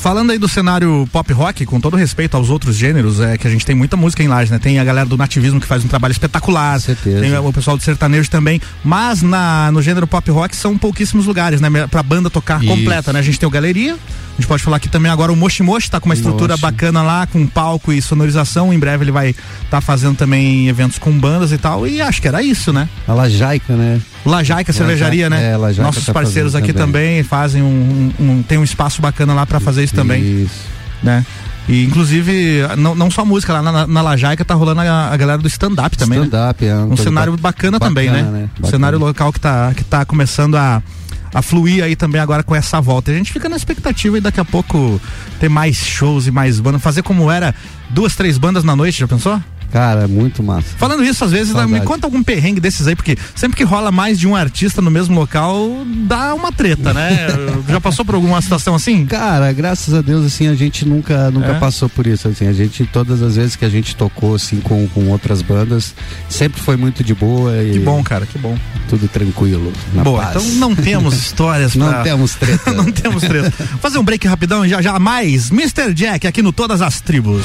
Falando aí do cenário pop rock, com todo respeito aos outros gêneros, é que a gente tem muita música em Laje, né? Tem a galera do nativismo que faz um trabalho espetacular. certeza. Tem o pessoal do sertanejo também. Mas na, no gênero pop rock são pouquíssimos lugares, né? Pra banda tocar Isso. completa, né? A gente tem o Galeria. A gente pode falar aqui também agora o Moshi Moshi tá com uma estrutura Moshi. bacana lá, com palco e sonorização. Em breve ele vai estar tá fazendo também eventos com bandas e tal. E acho que era isso, né? A Lajaica, né? Lajaica Cervejaria, Lajaica, né? é, Lajaica Nossos tá parceiros aqui também, também. fazem um, um- um- tem um espaço bacana lá pra fazer isso também, Isso. né? E inclusive, não, não só música, lá na, na Lajaica tá rolando a, a galera do stand-up também, né? Stand-up, é uma Um coisa cenário ba- bacana, também, né? bacana, né? Um Bacana. cenário local que tá, que tá começando a, a fluir aí também agora com essa volta. A gente fica na expectativa e daqui a pouco ter mais shows e mais bandas. Fazer como era duas, três bandas na noite, já pensou? Cara, muito massa. Falando isso, às vezes, Saudade. me conta algum perrengue desses aí, porque sempre que rola mais de um artista no mesmo local, dá uma treta, né? (laughs) Já passou por alguma situação assim? Cara, graças a Deus, assim, a gente nunca, nunca É? passou por isso, assim, a gente, todas as vezes que a gente tocou, assim, com, com outras bandas, sempre foi muito de boa e... Que bom, cara, que bom. Tudo tranquilo, na Boa, paz. então não temos (laughs) histórias Não pra- temos treta. (laughs) não temos treta. Fazer um break rapidão e já já mais Mr. Jack aqui no Todas as Tribos.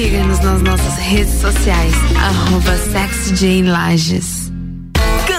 Siga-nos nas nossas redes sociais, arroba SexJLages.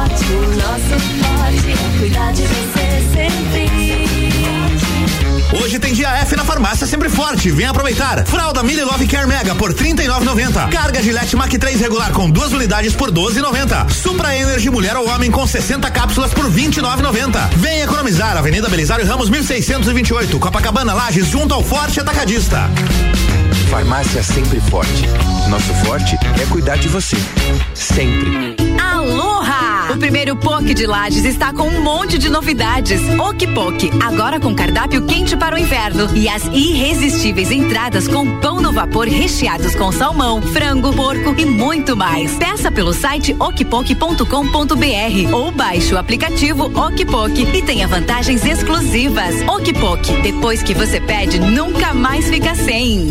Forte, o nosso forte é cuidar de você sempre. Hoje tem dia F na farmácia sempre forte. Vem aproveitar. Fralda Mille Love Care Mega por 39,90. Carga Gillette Mac 3 regular com duas unidades por 12,90. Supra Energy Mulher ou Homem com 60 cápsulas por 29,90. Vem economizar. Avenida Belisário Ramos 1628. Copacabana Lages junto ao Forte Atacadista. Farmácia sempre forte. Nosso forte é cuidar de você. Sempre. Aloha! O primeiro POC de Lages está com um monte de novidades. Ok Poke, agora com cardápio quente para o inverno e as irresistíveis entradas com pão no vapor recheados com salmão, frango, porco e muito mais. Peça pelo site okpok.com.br ou baixe o aplicativo Okpok e tenha vantagens exclusivas. Okpok, depois que você pede, nunca mais fica sem.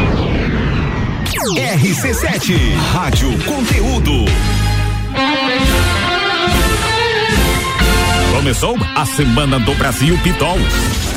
RC7. Rádio Conteúdo. Começou a Semana do Brasil Pitol.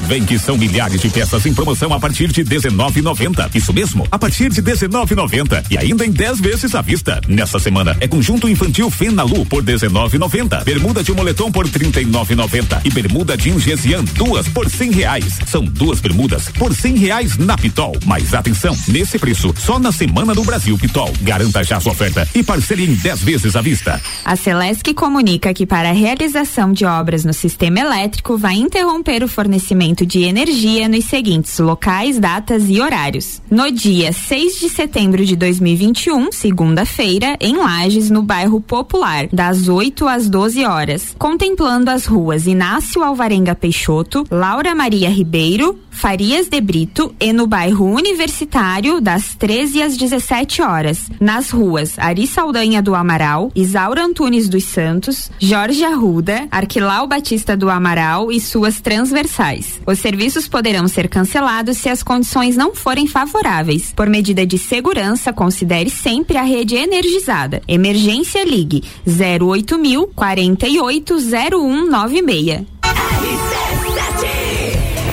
Vem que são milhares de peças em promoção a partir de 19,90. Isso mesmo, a partir de 19,90 e ainda em 10 vezes à vista. Nessa semana é conjunto infantil Fenalu por 19,90, bermuda de moletom por 39,90 e bermuda de Gesian duas por 100 reais. São duas bermudas por 100 reais na Pitol. Mas atenção, nesse preço só na Semana do Brasil Pitol. Garanta já sua oferta e parcele em 10 vezes à vista. A Celesc comunica que para a realização de obras no sistema elétrico vai interromper o fornecimento de energia nos seguintes locais, datas e horários. No dia 6 de setembro de 2021, segunda-feira, em Lages, no bairro Popular, das 8 às 12 horas, contemplando as ruas Inácio Alvarenga Peixoto, Laura Maria Ribeiro, Farias de Brito e no bairro Universitário, das 13 às 17 horas, nas ruas Ari Saldanha do Amaral, Isaura Antunes dos Santos, Jorge Arruda, Arquilau Batista do Amaral e suas transversais. Os serviços poderão ser cancelados se as condições não forem favoráveis. Por medida de segurança, considere sempre a rede energizada. Emergência Ligue 08000 480196.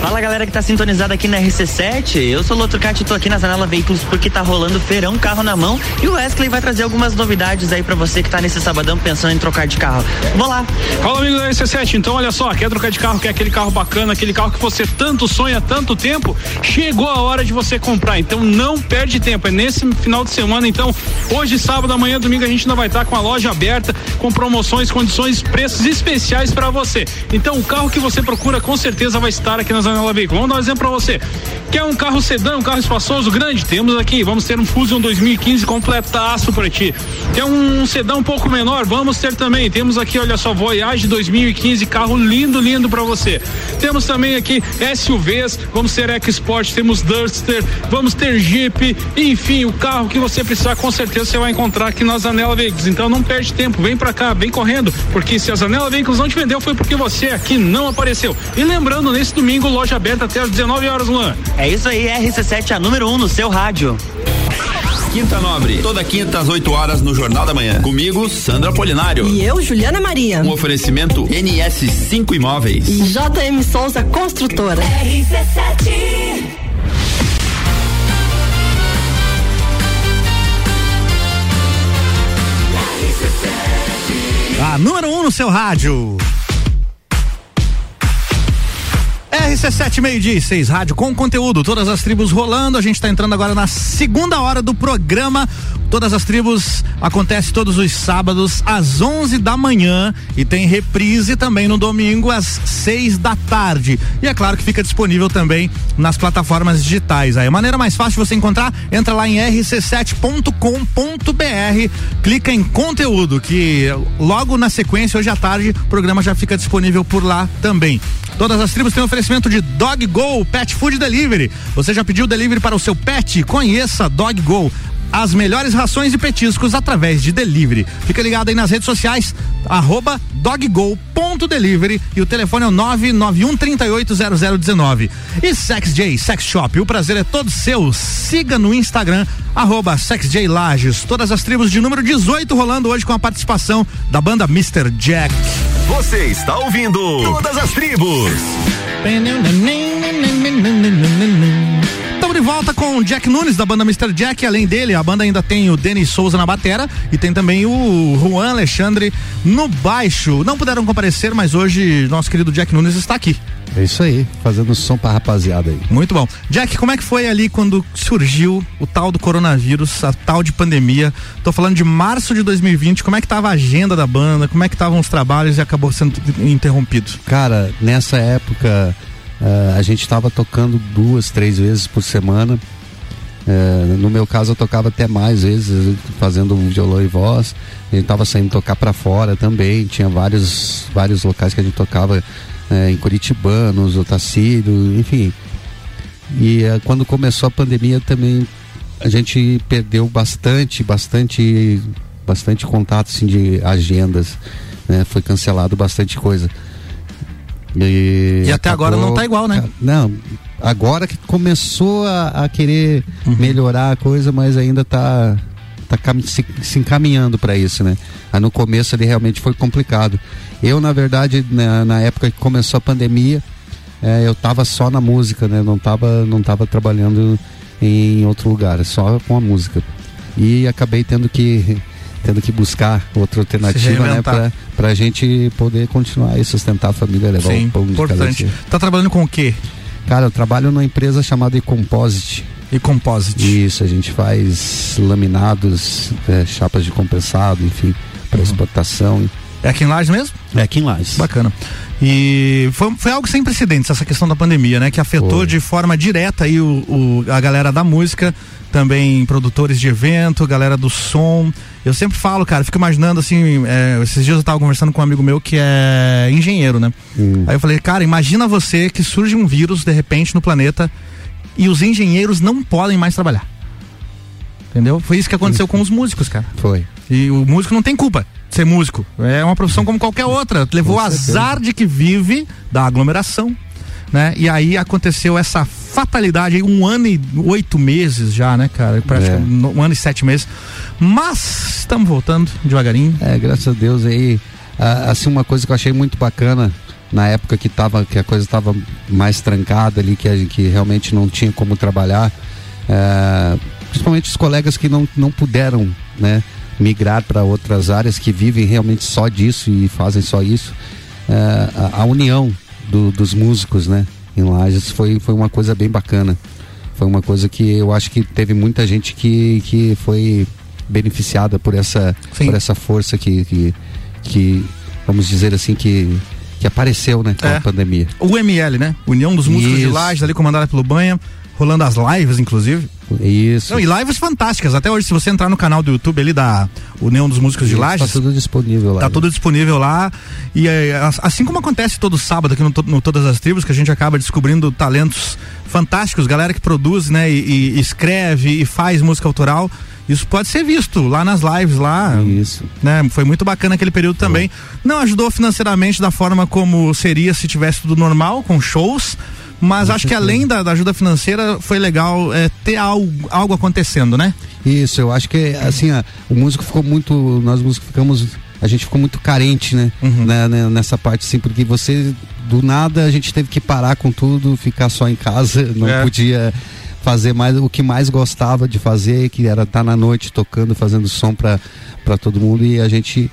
Fala galera que tá sintonizada aqui na RC7, eu sou o Lotrucati e tô aqui na Zanela Veículos porque tá rolando feirão carro na mão e o Wesley vai trazer algumas novidades aí pra você que tá nesse sabadão pensando em trocar de carro. Vou lá. Fala amigo da RC7, então olha só, quer trocar de carro, quer aquele carro bacana, aquele carro que você tanto sonha tanto tempo, chegou a hora de você comprar, então não perde tempo, é nesse final de semana, então hoje, sábado, amanhã, domingo a gente ainda vai estar com a loja aberta, com promoções, condições, preços especiais pra você. Então o carro que você procura com certeza vai estar aqui na Zanela Veículos. Vamos dar um exemplo pra você. Quer um carro sedã, um carro espaçoso, grande? Temos aqui, vamos ter um Fusion 2015 completaço pra ti. Quer um sedã um pouco menor? Vamos ter também. Temos aqui, olha só, Voyage 2015, carro lindo, lindo pra você. Temos também aqui SUVs, vamos ter X-Sport, temos Duster, vamos ter Jeep, enfim, o carro que você precisar, com certeza você vai encontrar aqui na Zanela Veículos. Então não perde tempo, vem pra cá, vem correndo, porque se a Zanela Veículos não te vendeu foi porque você aqui não apareceu. E lembrando, nesse domingo, loja aberta até às 19 horas, Luan. É isso aí, RC7, a número 1 um no seu rádio. Quinta Nobre, toda quinta às 8 horas no Jornal da Manhã. Comigo, Sandra Polinário. E eu, Juliana Maria. Um oferecimento NS5 Imóveis. E JM Souza Construtora. RC7 A número 1 um no seu rádio. RC7 meio-dia e seis, rádio com conteúdo, todas as tribos rolando. A gente está entrando agora na segunda hora do programa. Todas as tribos acontece todos os sábados às 11 da manhã e tem reprise também no domingo às 6 da tarde. E é claro que fica disponível também nas plataformas digitais. Aí a maneira mais fácil de você encontrar, entra lá em rc7.com.br, clica em conteúdo que logo na sequência hoje à tarde o programa já fica disponível por lá também. Todas as tribos têm oferecimento de Dog Go Pet Food Delivery. Você já pediu delivery para o seu pet? Conheça Dog Go as melhores rações e petiscos através de delivery. Fica ligado aí nas redes sociais, arroba doggo.delivery e o telefone é o 991380019. E SexJ Sex Shop, o prazer é todo seu. Siga no Instagram, arroba SexJ Lages. Todas as tribos de número 18 rolando hoje com a participação da banda Mr. Jack. Você está ouvindo Todas as Tribos. De volta com o Jack Nunes da banda Mr. Jack. Além dele, a banda ainda tem o Denis Souza na batera e tem também o Juan Alexandre no baixo. Não puderam comparecer, mas hoje nosso querido Jack Nunes está aqui. É isso aí, fazendo som pra rapaziada aí. Muito bom. Jack, como é que foi ali quando surgiu o tal do coronavírus, a tal de pandemia? Tô falando de março de 2020, como é que tava a agenda da banda, como é que estavam os trabalhos e acabou sendo interrompido? Cara, nessa época uh, a gente tava tocando duas, três vezes por semana. Uh, no meu caso eu tocava até mais vezes, fazendo violão e voz. A gente tava saindo tocar para fora também, tinha vários, vários locais que a gente tocava é, em Curitibanos, Otacílio, enfim. E é, quando começou a pandemia também a gente perdeu bastante, bastante, bastante contato assim, de agendas, né? Foi cancelado bastante coisa. E, E até agora não tá igual, né? Não, agora que começou a, a querer melhorar a coisa, mas ainda tá tá se, se encaminhando para isso, né? Aí no começo ele realmente foi complicado. Eu, na verdade, na, na época que começou a pandemia, eh, eu tava só na música, né? Não tava, não tava trabalhando em outro lugar, só com a música. E acabei tendo que tendo que buscar outra alternativa, né? Pra, pra gente poder continuar e sustentar a família, levar Sim, um pão importante. Tá trabalhando com o quê? Cara, eu trabalho numa empresa chamada Ecomposite. Ecomposite. Isso, a gente faz laminados, eh, chapas de compensado, enfim, para Uhum. exportação. É aqui em Lages mesmo? É aqui em Lages. Bacana. E foi, foi algo sem precedentes essa questão da pandemia, né? Que afetou Foi. de forma direta aí o, o- a galera da música, também produtores de evento, galera do som. Eu sempre falo, cara, fico imaginando assim, é, esses dias eu tava conversando com um amigo meu que é engenheiro, né? Aí eu falei, cara, imagina você que surge um vírus de repente no planeta e os engenheiros não podem mais trabalhar. Entendeu? Foi isso que aconteceu com os músicos, cara. Foi. E o músico não tem culpa de ser músico. É uma profissão como qualquer outra. Levou o azar de que vive da aglomeração, né? E aí aconteceu essa fatalidade aí, um ano e oito meses já, né, cara? Praticamente, no- um ano e sete meses. Mas estamos voltando devagarinho. É, graças a Deus aí. assim, uma coisa que eu achei muito bacana na época que, tava, que a coisa estava mais trancada ali, que, a que realmente não tinha como trabalhar. é, principalmente os colegas que não, não puderam né, migrar para outras áreas, que vivem realmente só disso e fazem só isso. é, a, a união do- dos músicos né, em Lages foi, foi uma coisa bem bacana. Foi uma coisa que eu acho que teve muita gente que, que foi beneficiada por essa, por essa força que, que, que, vamos dizer assim, que, que apareceu né, com É. a pandemia. O ML, né? União dos Músicos de Isso. Lages, ali comandada pelo Banha, rolando as lives, inclusive. Isso. Não, e lives fantásticas. Até hoje, se você entrar no canal do YouTube ali da União dos Músicos de Isso, Lages. Tá tudo disponível lá. Tá né? tudo disponível lá. E é, as- assim como acontece todo sábado aqui no, no Todas as Tribos, que a gente acaba descobrindo talentos fantásticos, galera que produz, né, e, e escreve e faz música autoral. Isso pode ser visto lá nas lives lá. Isso. Né? Foi muito bacana aquele período também. Não ajudou financeiramente da forma como seria se tivesse tudo normal, com shows. Mas acho que além da, da ajuda financeira, foi legal é, ter algo, algo acontecendo, né? Isso, eu acho que assim, a- o músico ficou muito. Nós músicos ficamos. A gente ficou muito carente, né? Uhum. Né, né, Nessa parte, assim, porque você, do nada, a gente teve que parar com tudo, ficar só em casa, (laughs) não É. podia fazer mais o que mais gostava de fazer, que era estar na noite tocando, fazendo som pra todo mundo, e a gente,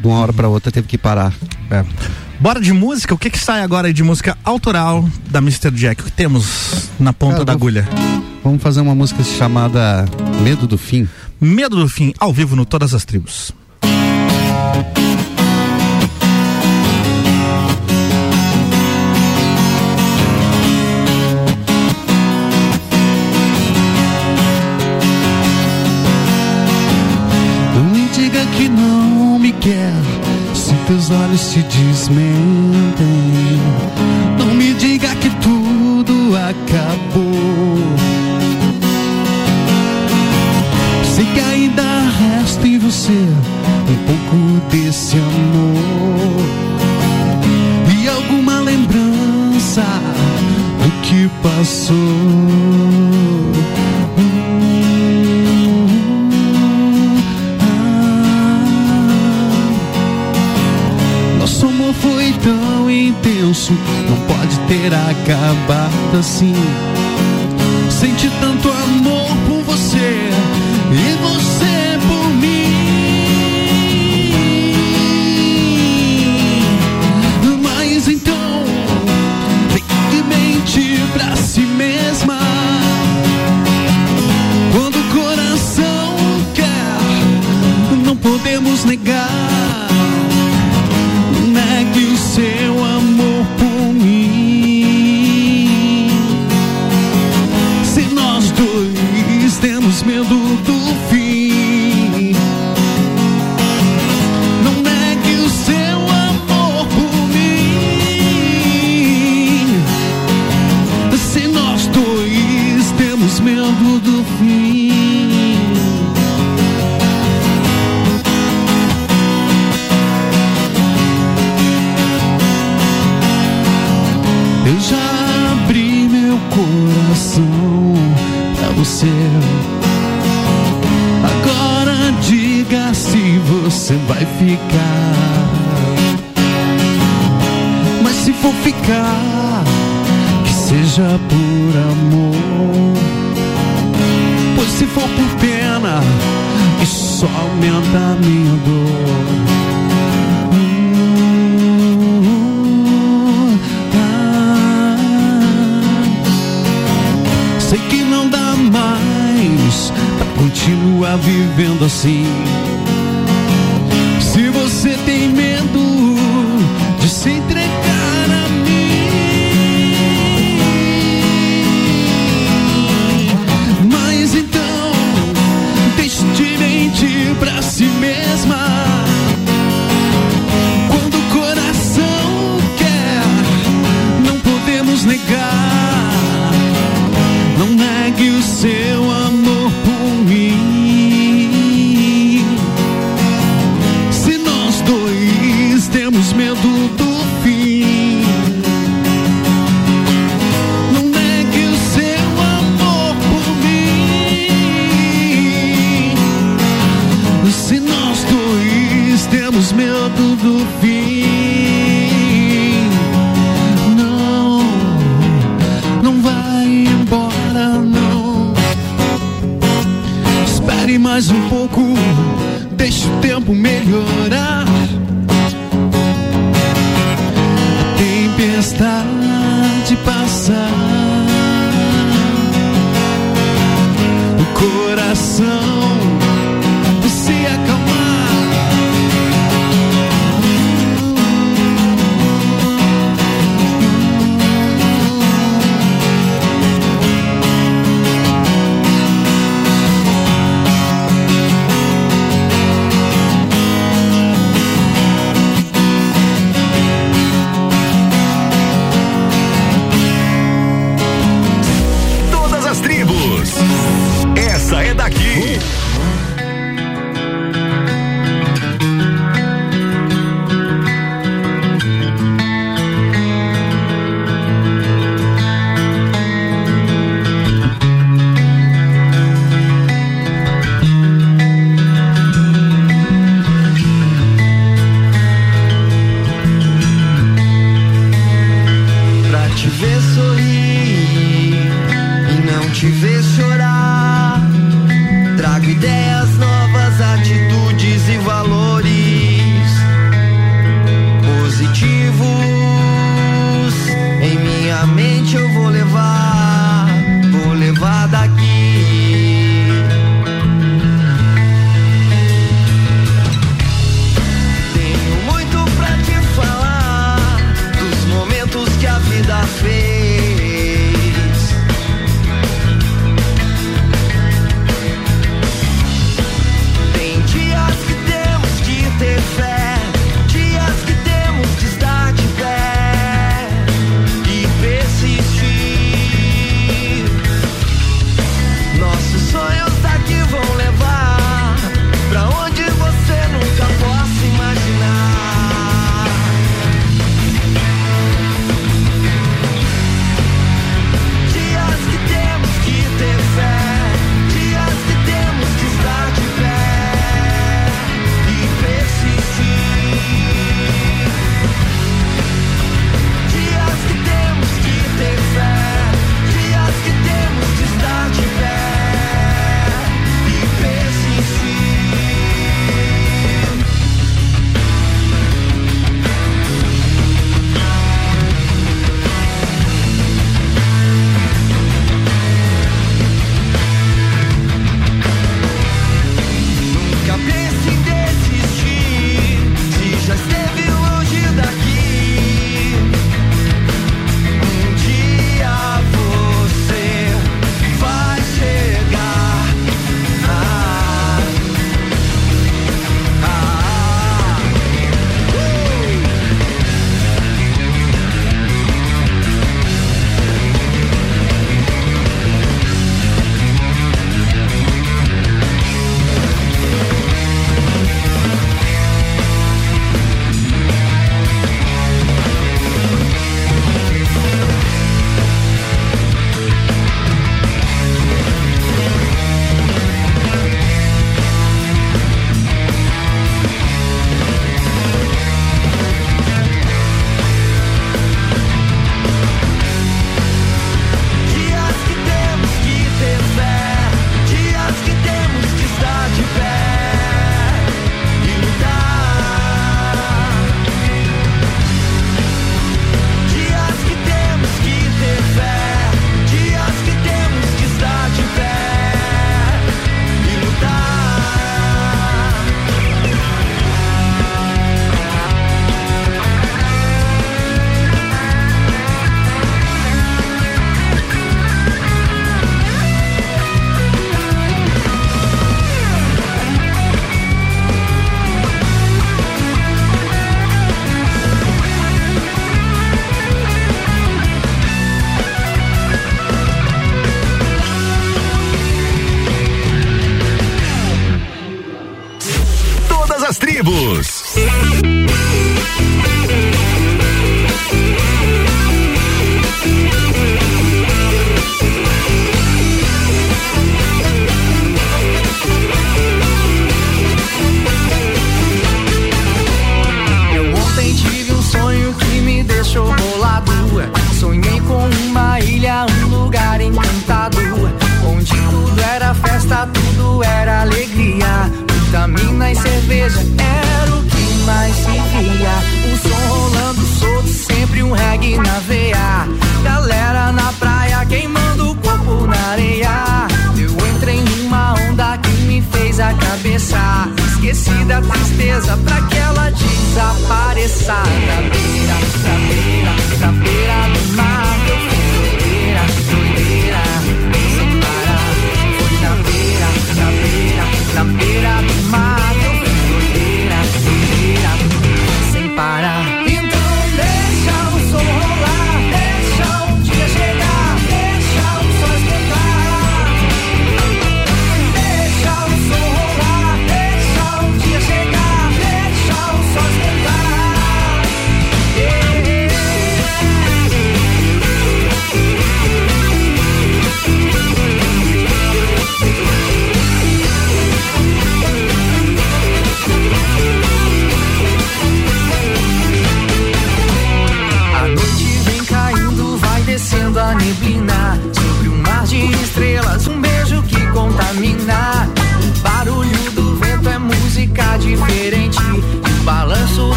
de uma hora pra outra, teve que parar. É. Bora de música? O que que sai agora aí de música autoral da Mr. Jack? O que temos na ponta Cara, da vamos- agulha? Vamos fazer uma música chamada Medo do Fim. Medo do Fim, ao vivo no Todas as Tribos. Não me diga que não me quer, teus olhos se desmentem. Não me diga que tudo acabou. Sei que ainda resta em você um pouco desse amor e alguma lembrança do que passou. Assim. Todas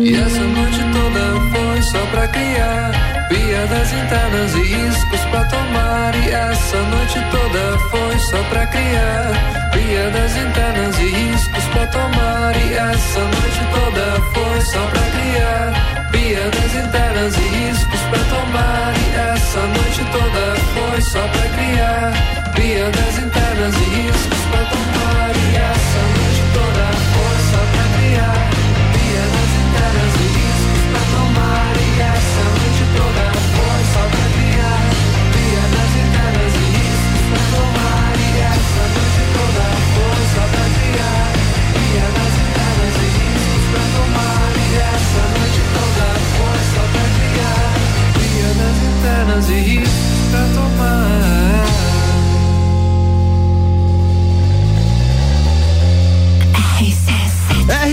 E essa noite toda foi só pra criar piadas internas e riscos pra tomar. E essa noite toda foi só pra criar piadas internas e riscos pra tomar. E essa noite toda foi só pra criar piadas internas e riscos pra tomar. E essa noite toda foi só pra criar piadas internas e riscos tomar.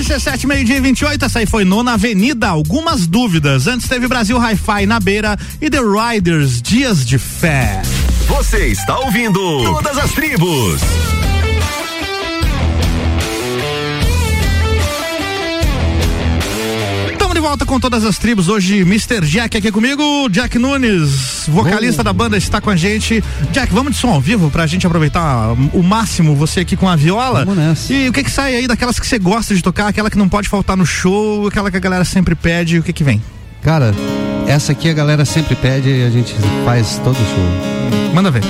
RC7, meio-dia e 28, essa aí foi nona avenida. Algumas dúvidas. Antes teve Brasil Hi-Fi na beira e The Riders, Dias de Fé. Você está ouvindo Todas as Tribos. Volta com todas as tribos. Hoje, Mr. Jack aqui comigo. Jack Nunes, vocalista da banda, está com a gente. Jack, vamos de som ao vivo pra gente aproveitar o máximo você aqui com a viola. Vamos nessa. E o que que sai aí daquelas que você gosta de tocar, aquela que não pode faltar no show, aquela que a galera sempre pede, o que que vem? Cara, essa aqui a galera sempre pede e a gente faz todo show. Manda ver.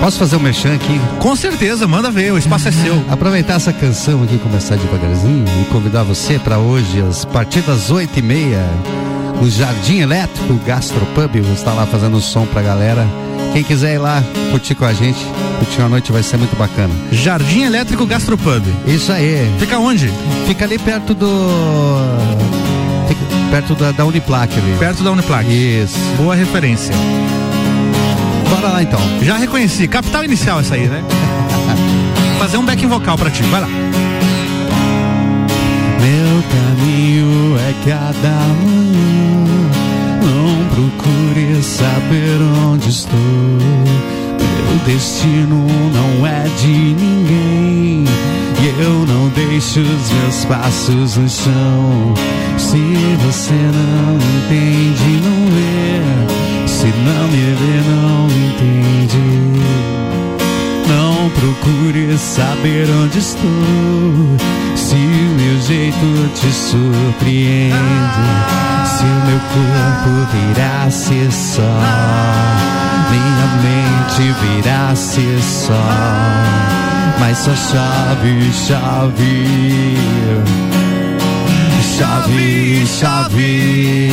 Posso fazer um merchan aqui? Com certeza, manda ver, o espaço é seu. (laughs) Aproveitar essa canção aqui, começar devagarzinho e convidar você para hoje, às partir das oito e meia, no Jardim Elétrico Gastropub. Vou estar lá fazendo som pra galera. Quem quiser ir lá curtir com a gente, curtir uma noite vai ser muito bacana. Jardim Elétrico Gastropub. Isso aí. Fica onde? Fica ali perto do. Perto da, da Uniplac ali. Perto da Uniplac. Isso. Boa referência. Bora lá então. Já reconheci. Capital inicial essa aí, né? (laughs) Fazer um backing vocal pra ti. Vai lá. Meu caminho é cada manhã. Não procure saber onde estou. Meu destino não é de ninguém. E eu não deixo os meus passos no chão. Se você não entende, não vê. Se não me vê, não entende. Não procure saber onde estou. Se o meu jeito te surpreende, se o meu corpo virasse só, minha mente virasse só, mas só chave, chave, chave, chave.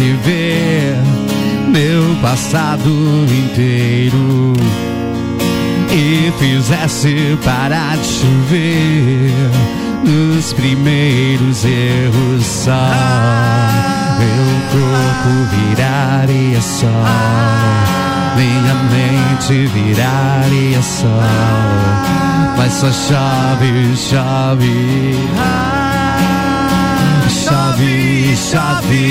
Pudesse ver meu passado inteiro e fizesse parar de chover nos primeiros erros só, meu corpo viraria só, minha mente viraria só, mas só chave, chave. σαβί, σαβί.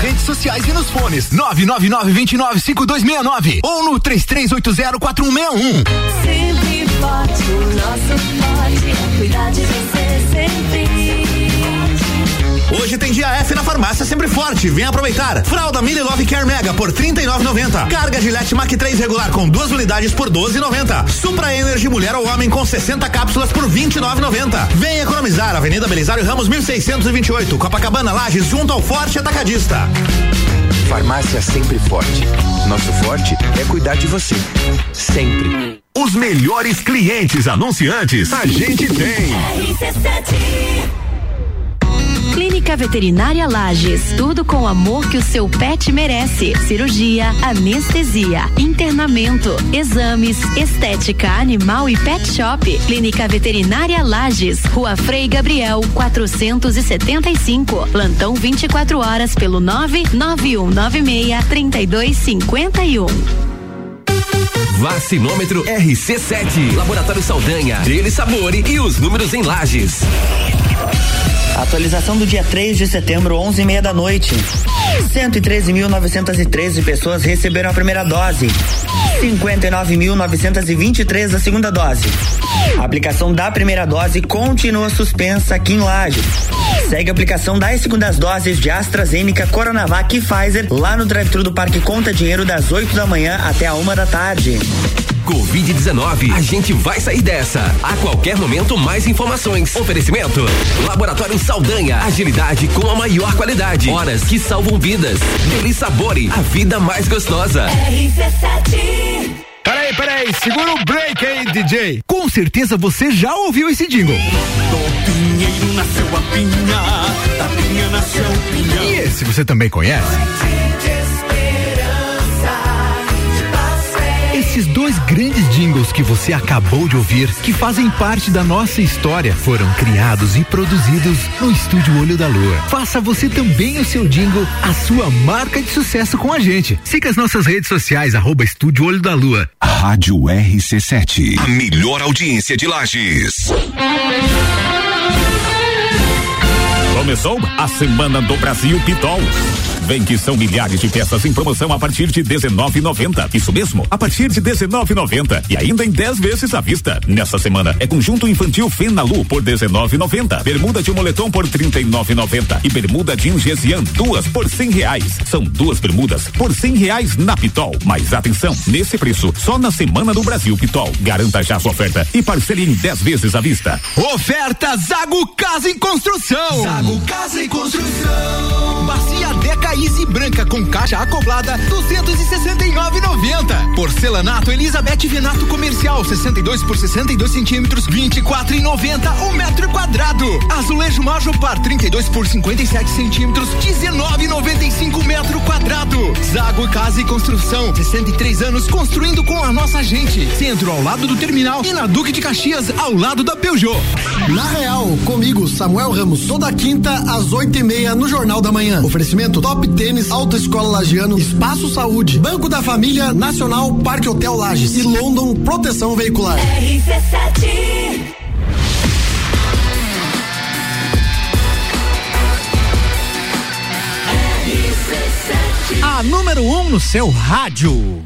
Redes sociais e nos fones. 999-295269 ou no 33804161. Sempre forte, o nosso forte é cuidar de você sempre. Hoje tem dia F na farmácia sempre forte. Vem aproveitar. Fralda Mili Love Care Mega por 39,90. Carga Gillette Mac 3 regular com duas unidades por 12,90. Supra Energy Mulher ou Homem com 60 cápsulas por 29,90. Vem economizar. Avenida Belisário Ramos 1628. Copacabana Lages junto ao Forte Atacadista. Farmácia sempre forte. Nosso forte é cuidar de você. Sempre. Os melhores clientes anunciantes a gente tem. Clínica Veterinária Lages, tudo com o amor que o seu pet merece. Cirurgia, anestesia, internamento, exames, estética animal e pet shop. Clínica Veterinária Lages, Rua Frei Gabriel, 475. Plantão 24 horas pelo 99196 3251. Vacinômetro RC7, Laboratório Saldanha, Dele Sabore e os números em lajes. Atualização do dia 3 de setembro, 11 e meia da noite. 113.913 pessoas receberam a primeira dose. 59.923 a segunda dose. A aplicação da primeira dose continua suspensa aqui em Lages. Segue a aplicação das segundas doses de AstraZeneca, Coronavac e Pfizer lá no drive-thru do Parque Conta Dinheiro das 8 da manhã até a uma da tarde. Covid-19, a gente vai sair dessa. A qualquer momento, mais informações. Oferecimento: Laboratório Saldanha, agilidade com a maior qualidade. Horas que salvam vidas. Deli Sabore, a vida mais gostosa. RC7. Peraí, peraí, segura o break aí, DJ. Com certeza você já ouviu esse jingle. Do pinheiro nasceu a pinha, da pinha nasceu o pinhão. E esse você também conhece? Grandes jingles que você acabou de ouvir, que fazem parte da nossa história, foram criados e produzidos no Estúdio Olho da Lua. Faça você também o seu jingle, a sua marca de sucesso com a gente. Siga as nossas redes sociais, arroba Estúdio Olho da Lua. Rádio RC7, a melhor audiência de Lages. Começou a Semana do Brasil Pitol. Vem que são milhares de peças em promoção a partir de 19,90. Isso mesmo, a partir de 19,90 e ainda em 10 vezes à vista. Nessa semana é conjunto infantil Fenalu por 19,90, bermuda de moletom por 39,90 e bermuda jean Gesian duas por 100 reais. São duas bermudas por 100 reais na Pitol. Mas atenção, nesse preço só na Semana do Brasil Pitol. Garanta já sua oferta e parcele em 10 vezes à vista. Oferta Zago Casa em Construção. Zago Casa e Construção. Bacia Deca Easy branca com caixa acoplada 269,90. Porcelanato Elizabeth Venato comercial 62 por 62 centímetros 24,90 o metro quadrado. Azulejo Majopar 32 por 57 centímetros 19,95 metro quadrado. Zago Casa e Construção 63 anos construindo com a nossa gente. Centro ao lado do terminal e na Duque de Caxias ao lado da Peugeot. Na Real, comigo, Samuel Ramos, toda quinta às oito e meia no Jornal da Manhã. Oferecimento Top Tênis, Autoescola Lagiano, Espaço Saúde, Banco da Família, Nacional, Parque Hotel Lages e London Proteção Veicular. RC7. A número 1 um no seu rádio.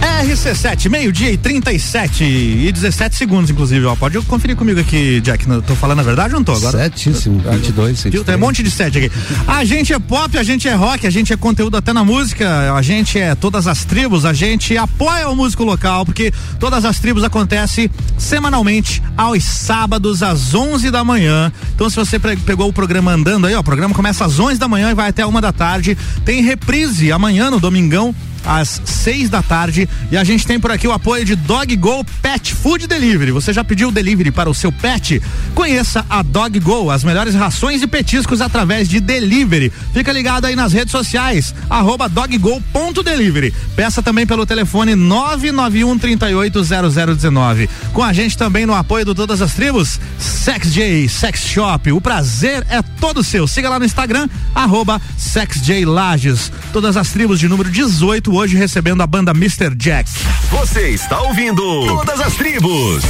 RC7, meio-dia e 37 e 17 segundos, inclusive, ó. Pode conferir comigo aqui, Jack. Não, tô falando a verdade ou não tô agora? Certíssimo, 22, 23. Tem um monte de sete aqui. A gente é pop, a gente é rock, a gente é conteúdo até na música, a gente é todas as tribos, a gente apoia o músico local, porque todas as tribos acontece semanalmente aos sábados às 11 da manhã. Então, se você pegou o programa andando aí, ó, o programa começa às 11 da manhã e vai até uma da tarde. Tem reprise amanhã no domingão às seis da tarde e a gente tem por aqui o apoio de Dog Go Pet Food Delivery. Você já pediu delivery para o seu pet? Conheça a Dog Go, as melhores rações e petiscos através de delivery. Fica ligado aí nas redes sociais, arroba doggo.delivery. Peça também pelo telefone 991 380019. Com a gente também no apoio do Todas as Tribos, Sex J Sex Shop. O prazer é todo seu. Siga lá no Instagram, arroba Sex J Lages. Todas as tribos de número 18, hoje recebendo a banda Mr. Jack. Você está ouvindo Todas as Tribos.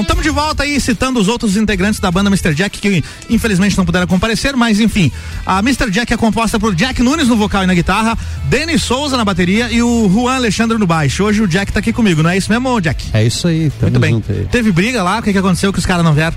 Estamos de volta aí citando os outros integrantes da banda Mr. Jack que infelizmente não puderam comparecer, mas enfim, a Mr. Jack é composta por Jack Nunes no vocal e na guitarra, Denis Souza na bateria e o Juan Alexandre no baixo. Hoje o Jack tá aqui comigo, não é isso mesmo, Jack? É isso aí, Muito bem. aí. Teve briga lá, o que, que aconteceu que os caras não vieram?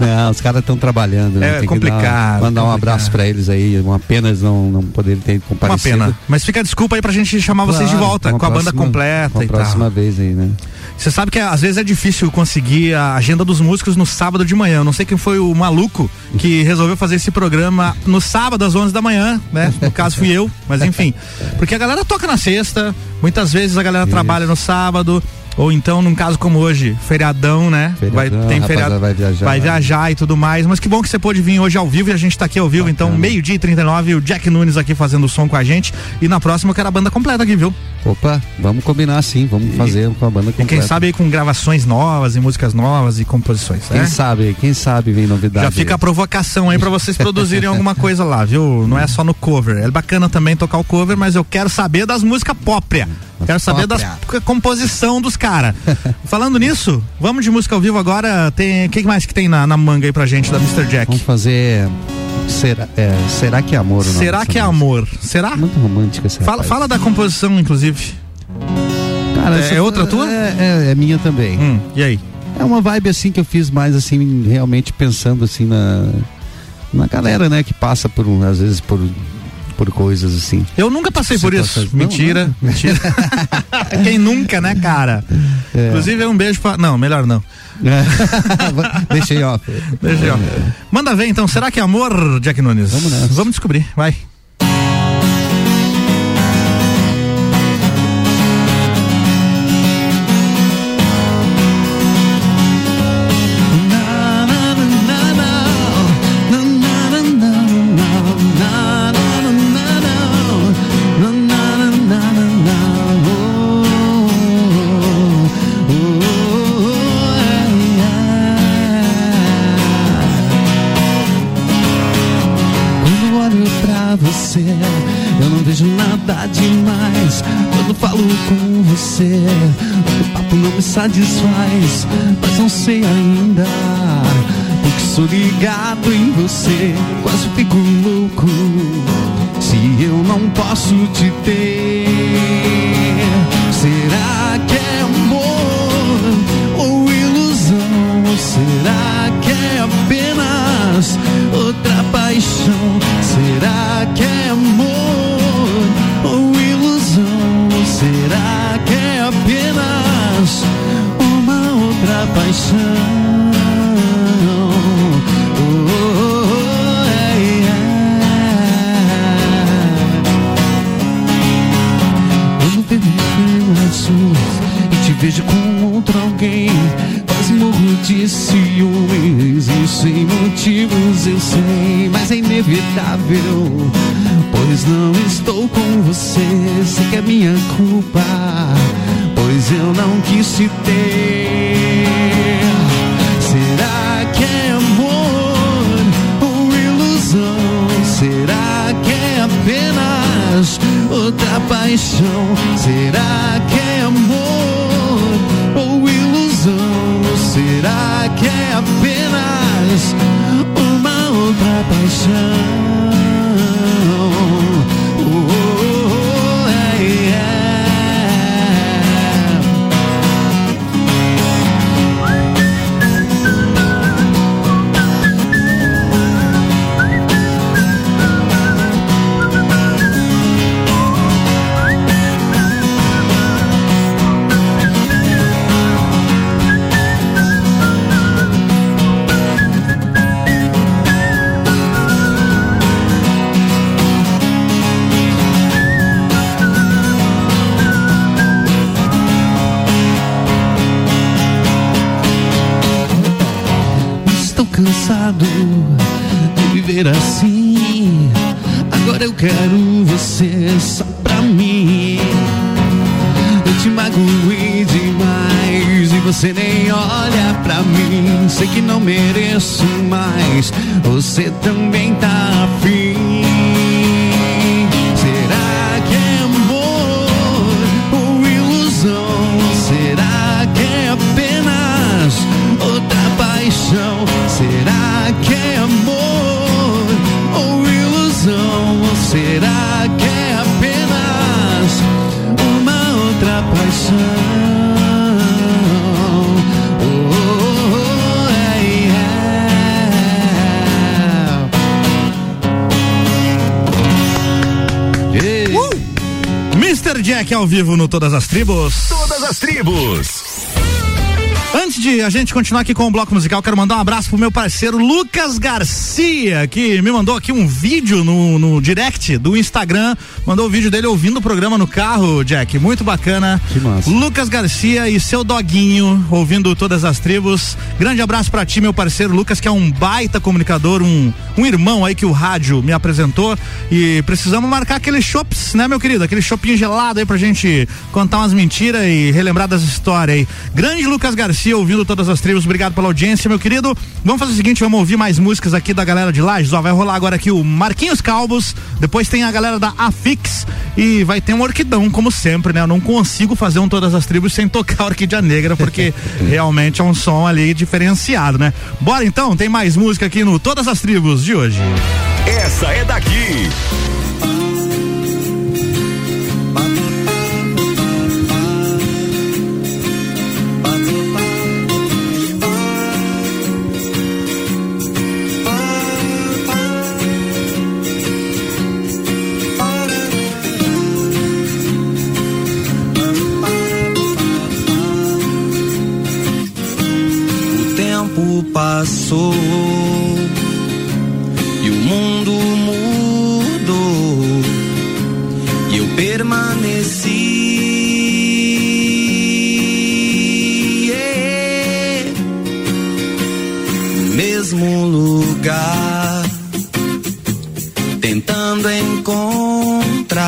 Não, os caras estão trabalhando, né? É Tem complicado, dar- mandar um complicado. abraço pra eles aí. Uma pena eles não, não poderem ter Uma comparecido. pena. Mas fica a desculpa aí pra gente chamar vocês de Claro, volta, uma com a banda completa uma e tal. próxima vez aí, né? Você sabe que às vezes é difícil conseguir a agenda dos músicos no sábado de manhã. Eu não sei quem foi o maluco que resolveu fazer esse programa no sábado às 11 da manhã, né? No caso fui eu, mas enfim. Porque a galera toca na sexta, muitas vezes a galera trabalha no sábado. Ou então, num caso como hoje, feriadão, né? vai, Feriadão, tem a feriado, vai viajar. vai viajar e tudo mais. Mas que bom que você pôde vir hoje ao vivo e a gente tá aqui ao vivo. Então, meio-dia e 39, o Jack Nunes aqui fazendo o som com a gente. E na próxima eu quero a banda completa aqui, viu? Opa, vamos combinar sim, vamos fazer com a banda E completa. quem sabe aí com gravações novas e músicas novas e composições. Quem né? sabe, quem sabe vem novidade. Já fica a provocação aí pra vocês produzirem alguma coisa lá, viu? Não é só no cover. É bacana também tocar o cover, mas eu quero saber das músicas própria. Quero saber c- composição dos caras. (laughs) Falando nisso, vamos de música ao vivo agora. Tem o que mais que tem na, na manga aí pra gente da Mr. Jack? Vamos fazer. Será, é, será que é amor? Será que é amor? Será? Muito romântica essa. Fala, fala da composição, inclusive. Cara, é essa- outra tua? É, é- é minha também. Hum, e aí? É uma vibe assim que eu fiz mais assim, realmente pensando assim na na galera, né, que passa por às vezes por por coisas assim. Eu nunca passei por isso. Mentira, não. mentira. (laughs) Quem nunca, né, cara? É. Inclusive, um beijo pra. Não, melhor não. Deixa aí, ó. Ó. Manda ver então, será que é amor, Jack Nunes? Vamos nessa. Vamos descobrir, vai. Satisfaz. Mas não sei ainda, porque sou ligado em você. Quase fico louco se eu não posso te ter. Será que é amor ou ilusão? Ou será que é apenas outra paixão? Será que é amor ou ilusão? Ou será vejo com outro alguém, quase morro de ciúmes e sem motivos eu sei, mas é inevitável, pois não estou com você, sei que é minha culpa, pois eu não quis te ter. Paixão? Será que é amor ou ilusão? Será que é apenas uma outra paixão? Viver assim. Agora eu quero você só pra mim. Eu te magoei demais e você nem olha pra mim. Sei que não mereço mais. Você também tá afim. Jack ao vivo no Todas as Tribos. Todas as tribos. Antes de a gente continuar aqui com o bloco musical, quero mandar um abraço pro meu parceiro Lucas Garcia, que me mandou aqui um vídeo no, no direct do Instagram. Mandou o vídeo dele ouvindo o programa no carro, Jack. Muito bacana. Que massa. Lucas Garcia e seu doguinho ouvindo todas as tribos. Grande abraço pra ti, meu parceiro Lucas, que é um baita comunicador, um, um irmão aí que o rádio me apresentou. E precisamos marcar aqueles shops, né, meu querido? Aquele shopping gelado aí pra gente contar umas mentiras e relembrar das histórias aí. Grande Lucas Garcia ouvindo todas as tribos. Obrigado pela audiência, meu querido. Vamos fazer o seguinte, vamos ouvir mais músicas aqui da galera de Lages. Ó, vai rolar agora aqui o Marquinhos Calbos, depois tem a galera da Afix e vai ter um Orquidão, como sempre, né? Eu não consigo fazer um todas as tribos sem tocar Orquídea Negra, porque (laughs) realmente é um som ali diferenciado, né? Bora então, tem mais música aqui no Todas as Tribos de hoje. Essa é daqui. Lugar tentando encontrar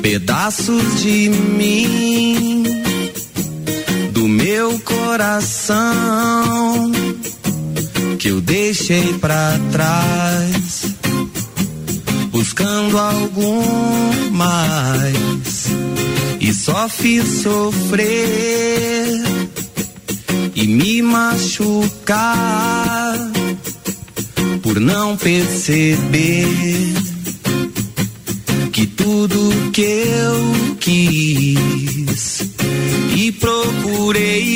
pedaços de mim do meu coração que eu deixei pra trás, buscando algo mais e só fiz sofrer e me machucar por não perceber que tudo que eu quis e procurei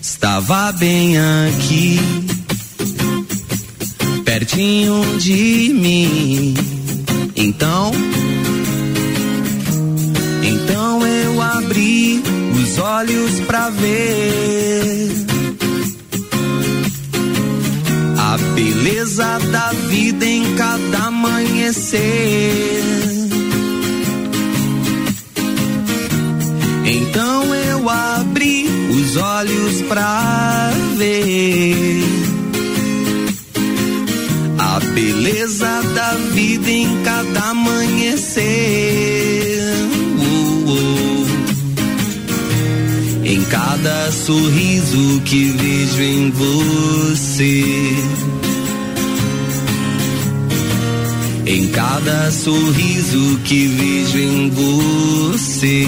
estava bem aqui pertinho de mim. Então olhos pra ver a beleza da vida em cada amanhecer. Então eu abri os olhos pra ver a beleza da vida em cada amanhecer. Cada sorriso que vejo em você. Em cada sorriso que vejo em você.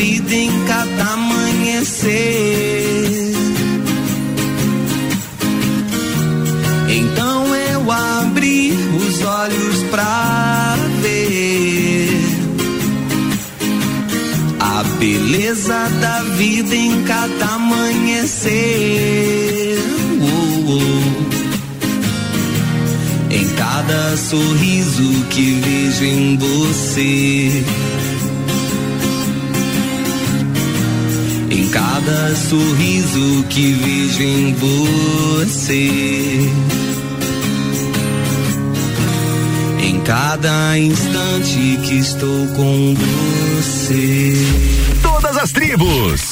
vida em cada amanhecer. Então eu abri os olhos pra ver a beleza da vida em cada amanhecer. Uh, uh, uh. Em cada sorriso que vejo em você cada sorriso que vejo em você. Em cada instante que estou com você. Todas as tribos.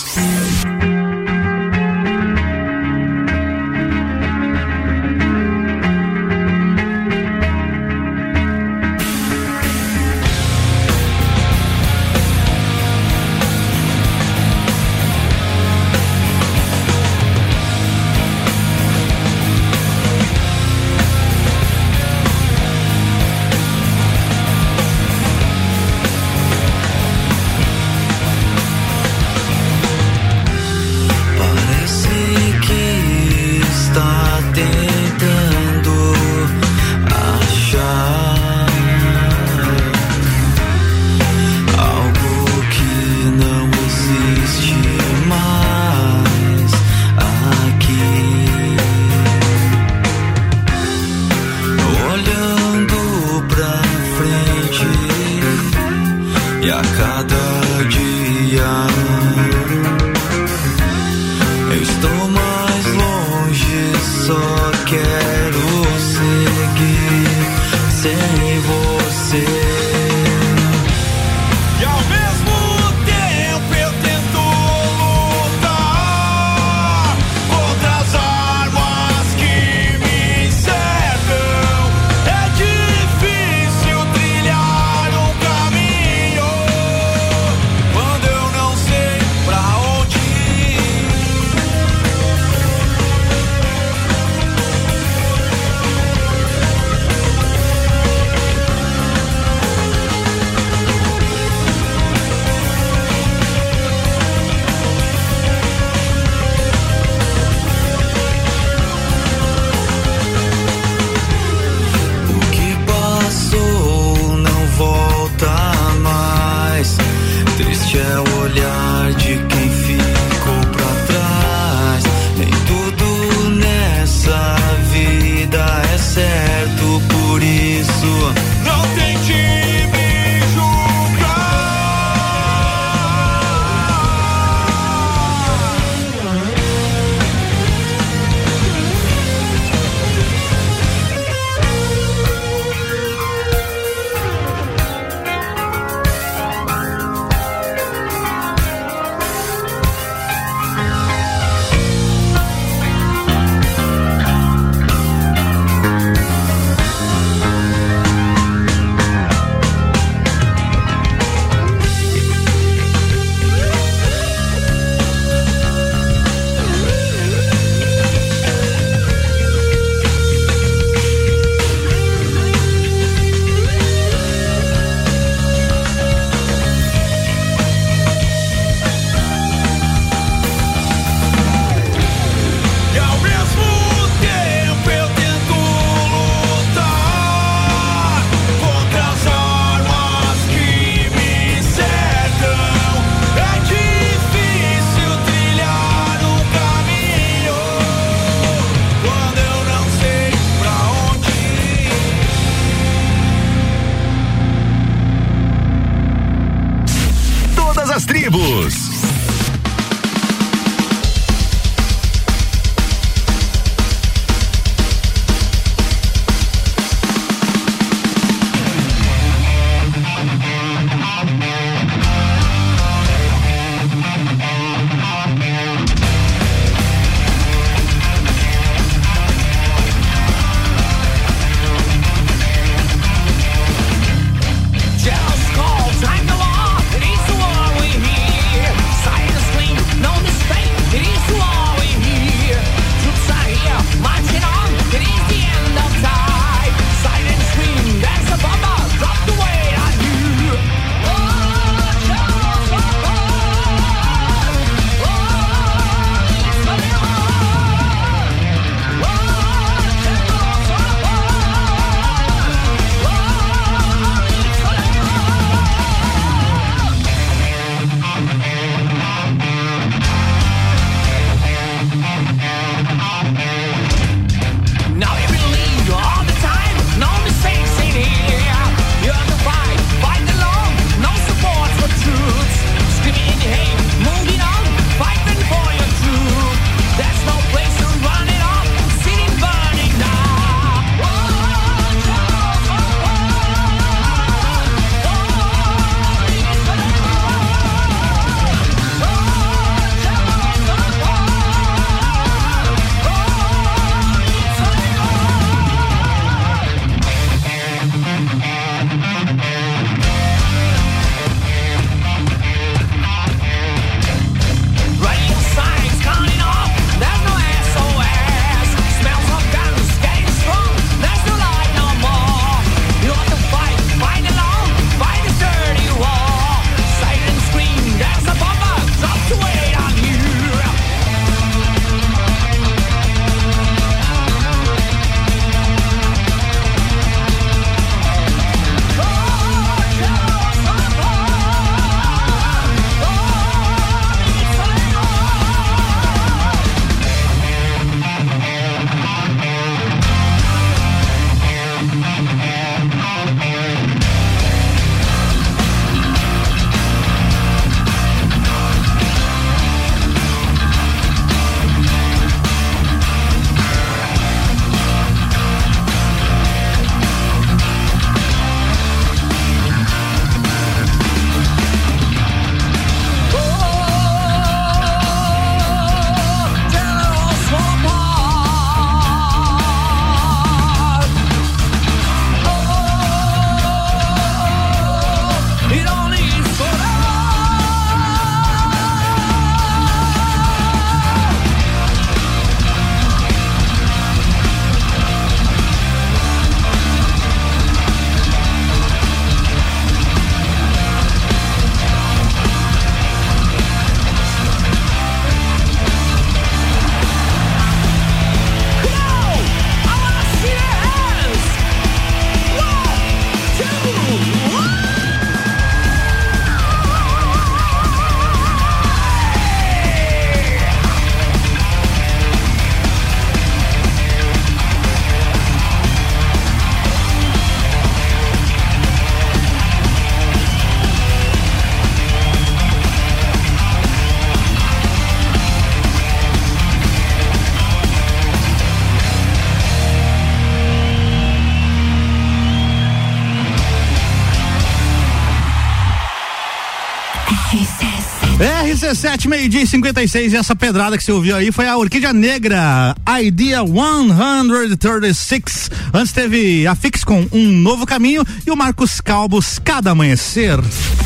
RC7, meio-dia e 56. E essa pedrada que você ouviu aí foi a Orquídea Negra, Idea 136. Antes teve a Fix com Um Novo Caminho e o Marcos Calbos, Cada Amanhecer.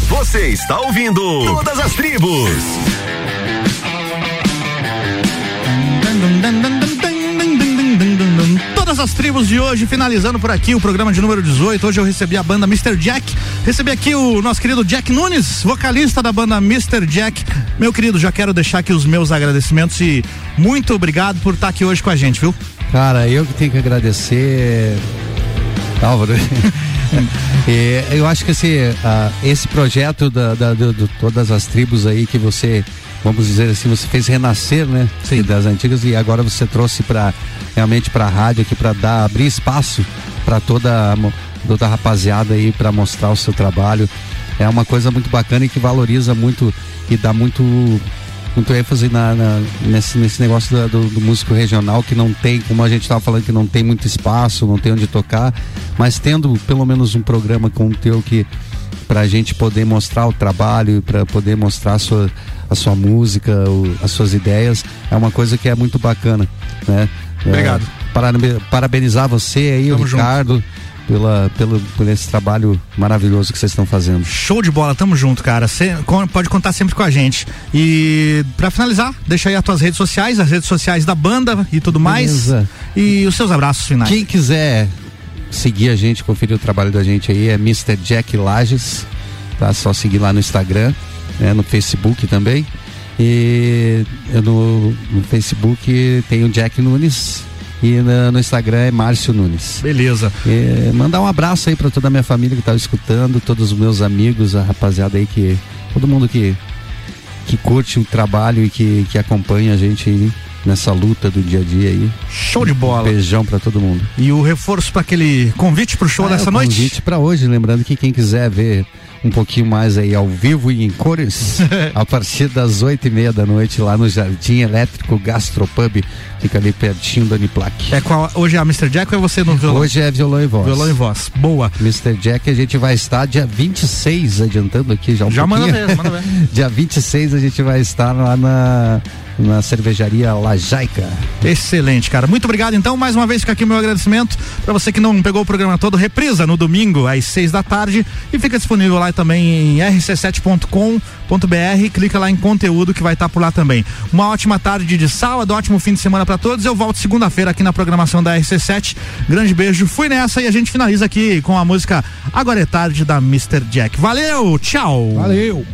Você está ouvindo Todas as Tribos. Tribos de hoje, finalizando por aqui o programa de número 18. Hoje eu recebi a banda Mr. Jack. Recebi aqui o nosso querido Jack Nunes, vocalista da banda Mr. Jack. Meu querido, já quero deixar aqui os meus agradecimentos e muito obrigado por estar aqui hoje com a gente, viu? Cara, eu que tenho que agradecer, Álvaro. (laughs) Eu acho que esse, ah, esse projeto da, da- do- do todas as tribos aí que você, vamos dizer assim, você fez renascer, né? Sim. Das antigas e agora você trouxe para realmente para a rádio aqui para dar abrir espaço para toda toda a rapaziada aí para mostrar o seu trabalho. É uma coisa muito bacana e que valoriza muito e dá muito muito ênfase na, na- nesse, nesse negócio da- do, do músico regional que não tem, como a gente estava falando, que não tem muito espaço, não tem onde tocar, mas tendo pelo menos um programa como o teu que para a gente poder mostrar o trabalho, para poder mostrar a sua, a sua música, o- as suas ideias, é uma coisa que é muito bacana, né? Obrigado. É, parabe- parabenizar você aí, o Tamo junto. Ricardo, pela, pelo, por esse trabalho maravilhoso que vocês estão fazendo. Show de bola, tamo junto, cara. Cê pode contar sempre com a gente. E pra finalizar, deixa aí as tuas redes sociais, as redes sociais da banda e tudo mais. Beleza. E os seus abraços finais. Quem quiser seguir a gente, conferir o trabalho da gente aí, é Mr. Jack Lages, tá? Só seguir lá no Instagram, né? no Facebook também. E no, no Facebook tem o Jack Nunes e no Instagram é Márcio Nunes. Beleza. Mandar um abraço aí para toda a minha família que tá escutando, todos os meus amigos, a rapaziada aí que. Todo mundo que, que curte o trabalho e que, que acompanha a gente aí nessa luta do dia a dia aí. Show de bola. beijão para todo mundo. E o reforço para aquele convite pro show Ah, dessa é o noite? Convite para hoje, lembrando que quem quiser ver um pouquinho mais aí ao vivo e em cores, (laughs) a partir das oito e meia da noite lá no Jardim Elétrico Gastropub, fica ali pertinho do Uniplac. É qual, hoje é a Mr. Jack ou é você no violão? Hoje é violão e voz. Violão e voz. Boa. Mr. Jack, a gente vai estar dia 26, adiantando aqui já um Já manda pouquinho. ver, manda ver. (laughs) dia 26 a gente vai estar lá na, na cervejaria Lajaica. Excelente, cara. Muito obrigado. Então, mais uma vez fica aqui o meu agradecimento para você que não pegou o programa todo. Reprisa no domingo às seis da tarde e fica disponível lá também em rc7.com.br. Clica lá em conteúdo que vai estar por lá também. Uma ótima tarde de sábado, ótimo fim de semana para todos. Eu volto segunda-feira aqui na programação da RC7. Grande beijo. Fui nessa e a gente finaliza aqui com a música Agora é tarde da Mr. Jack. Valeu, tchau. Valeu.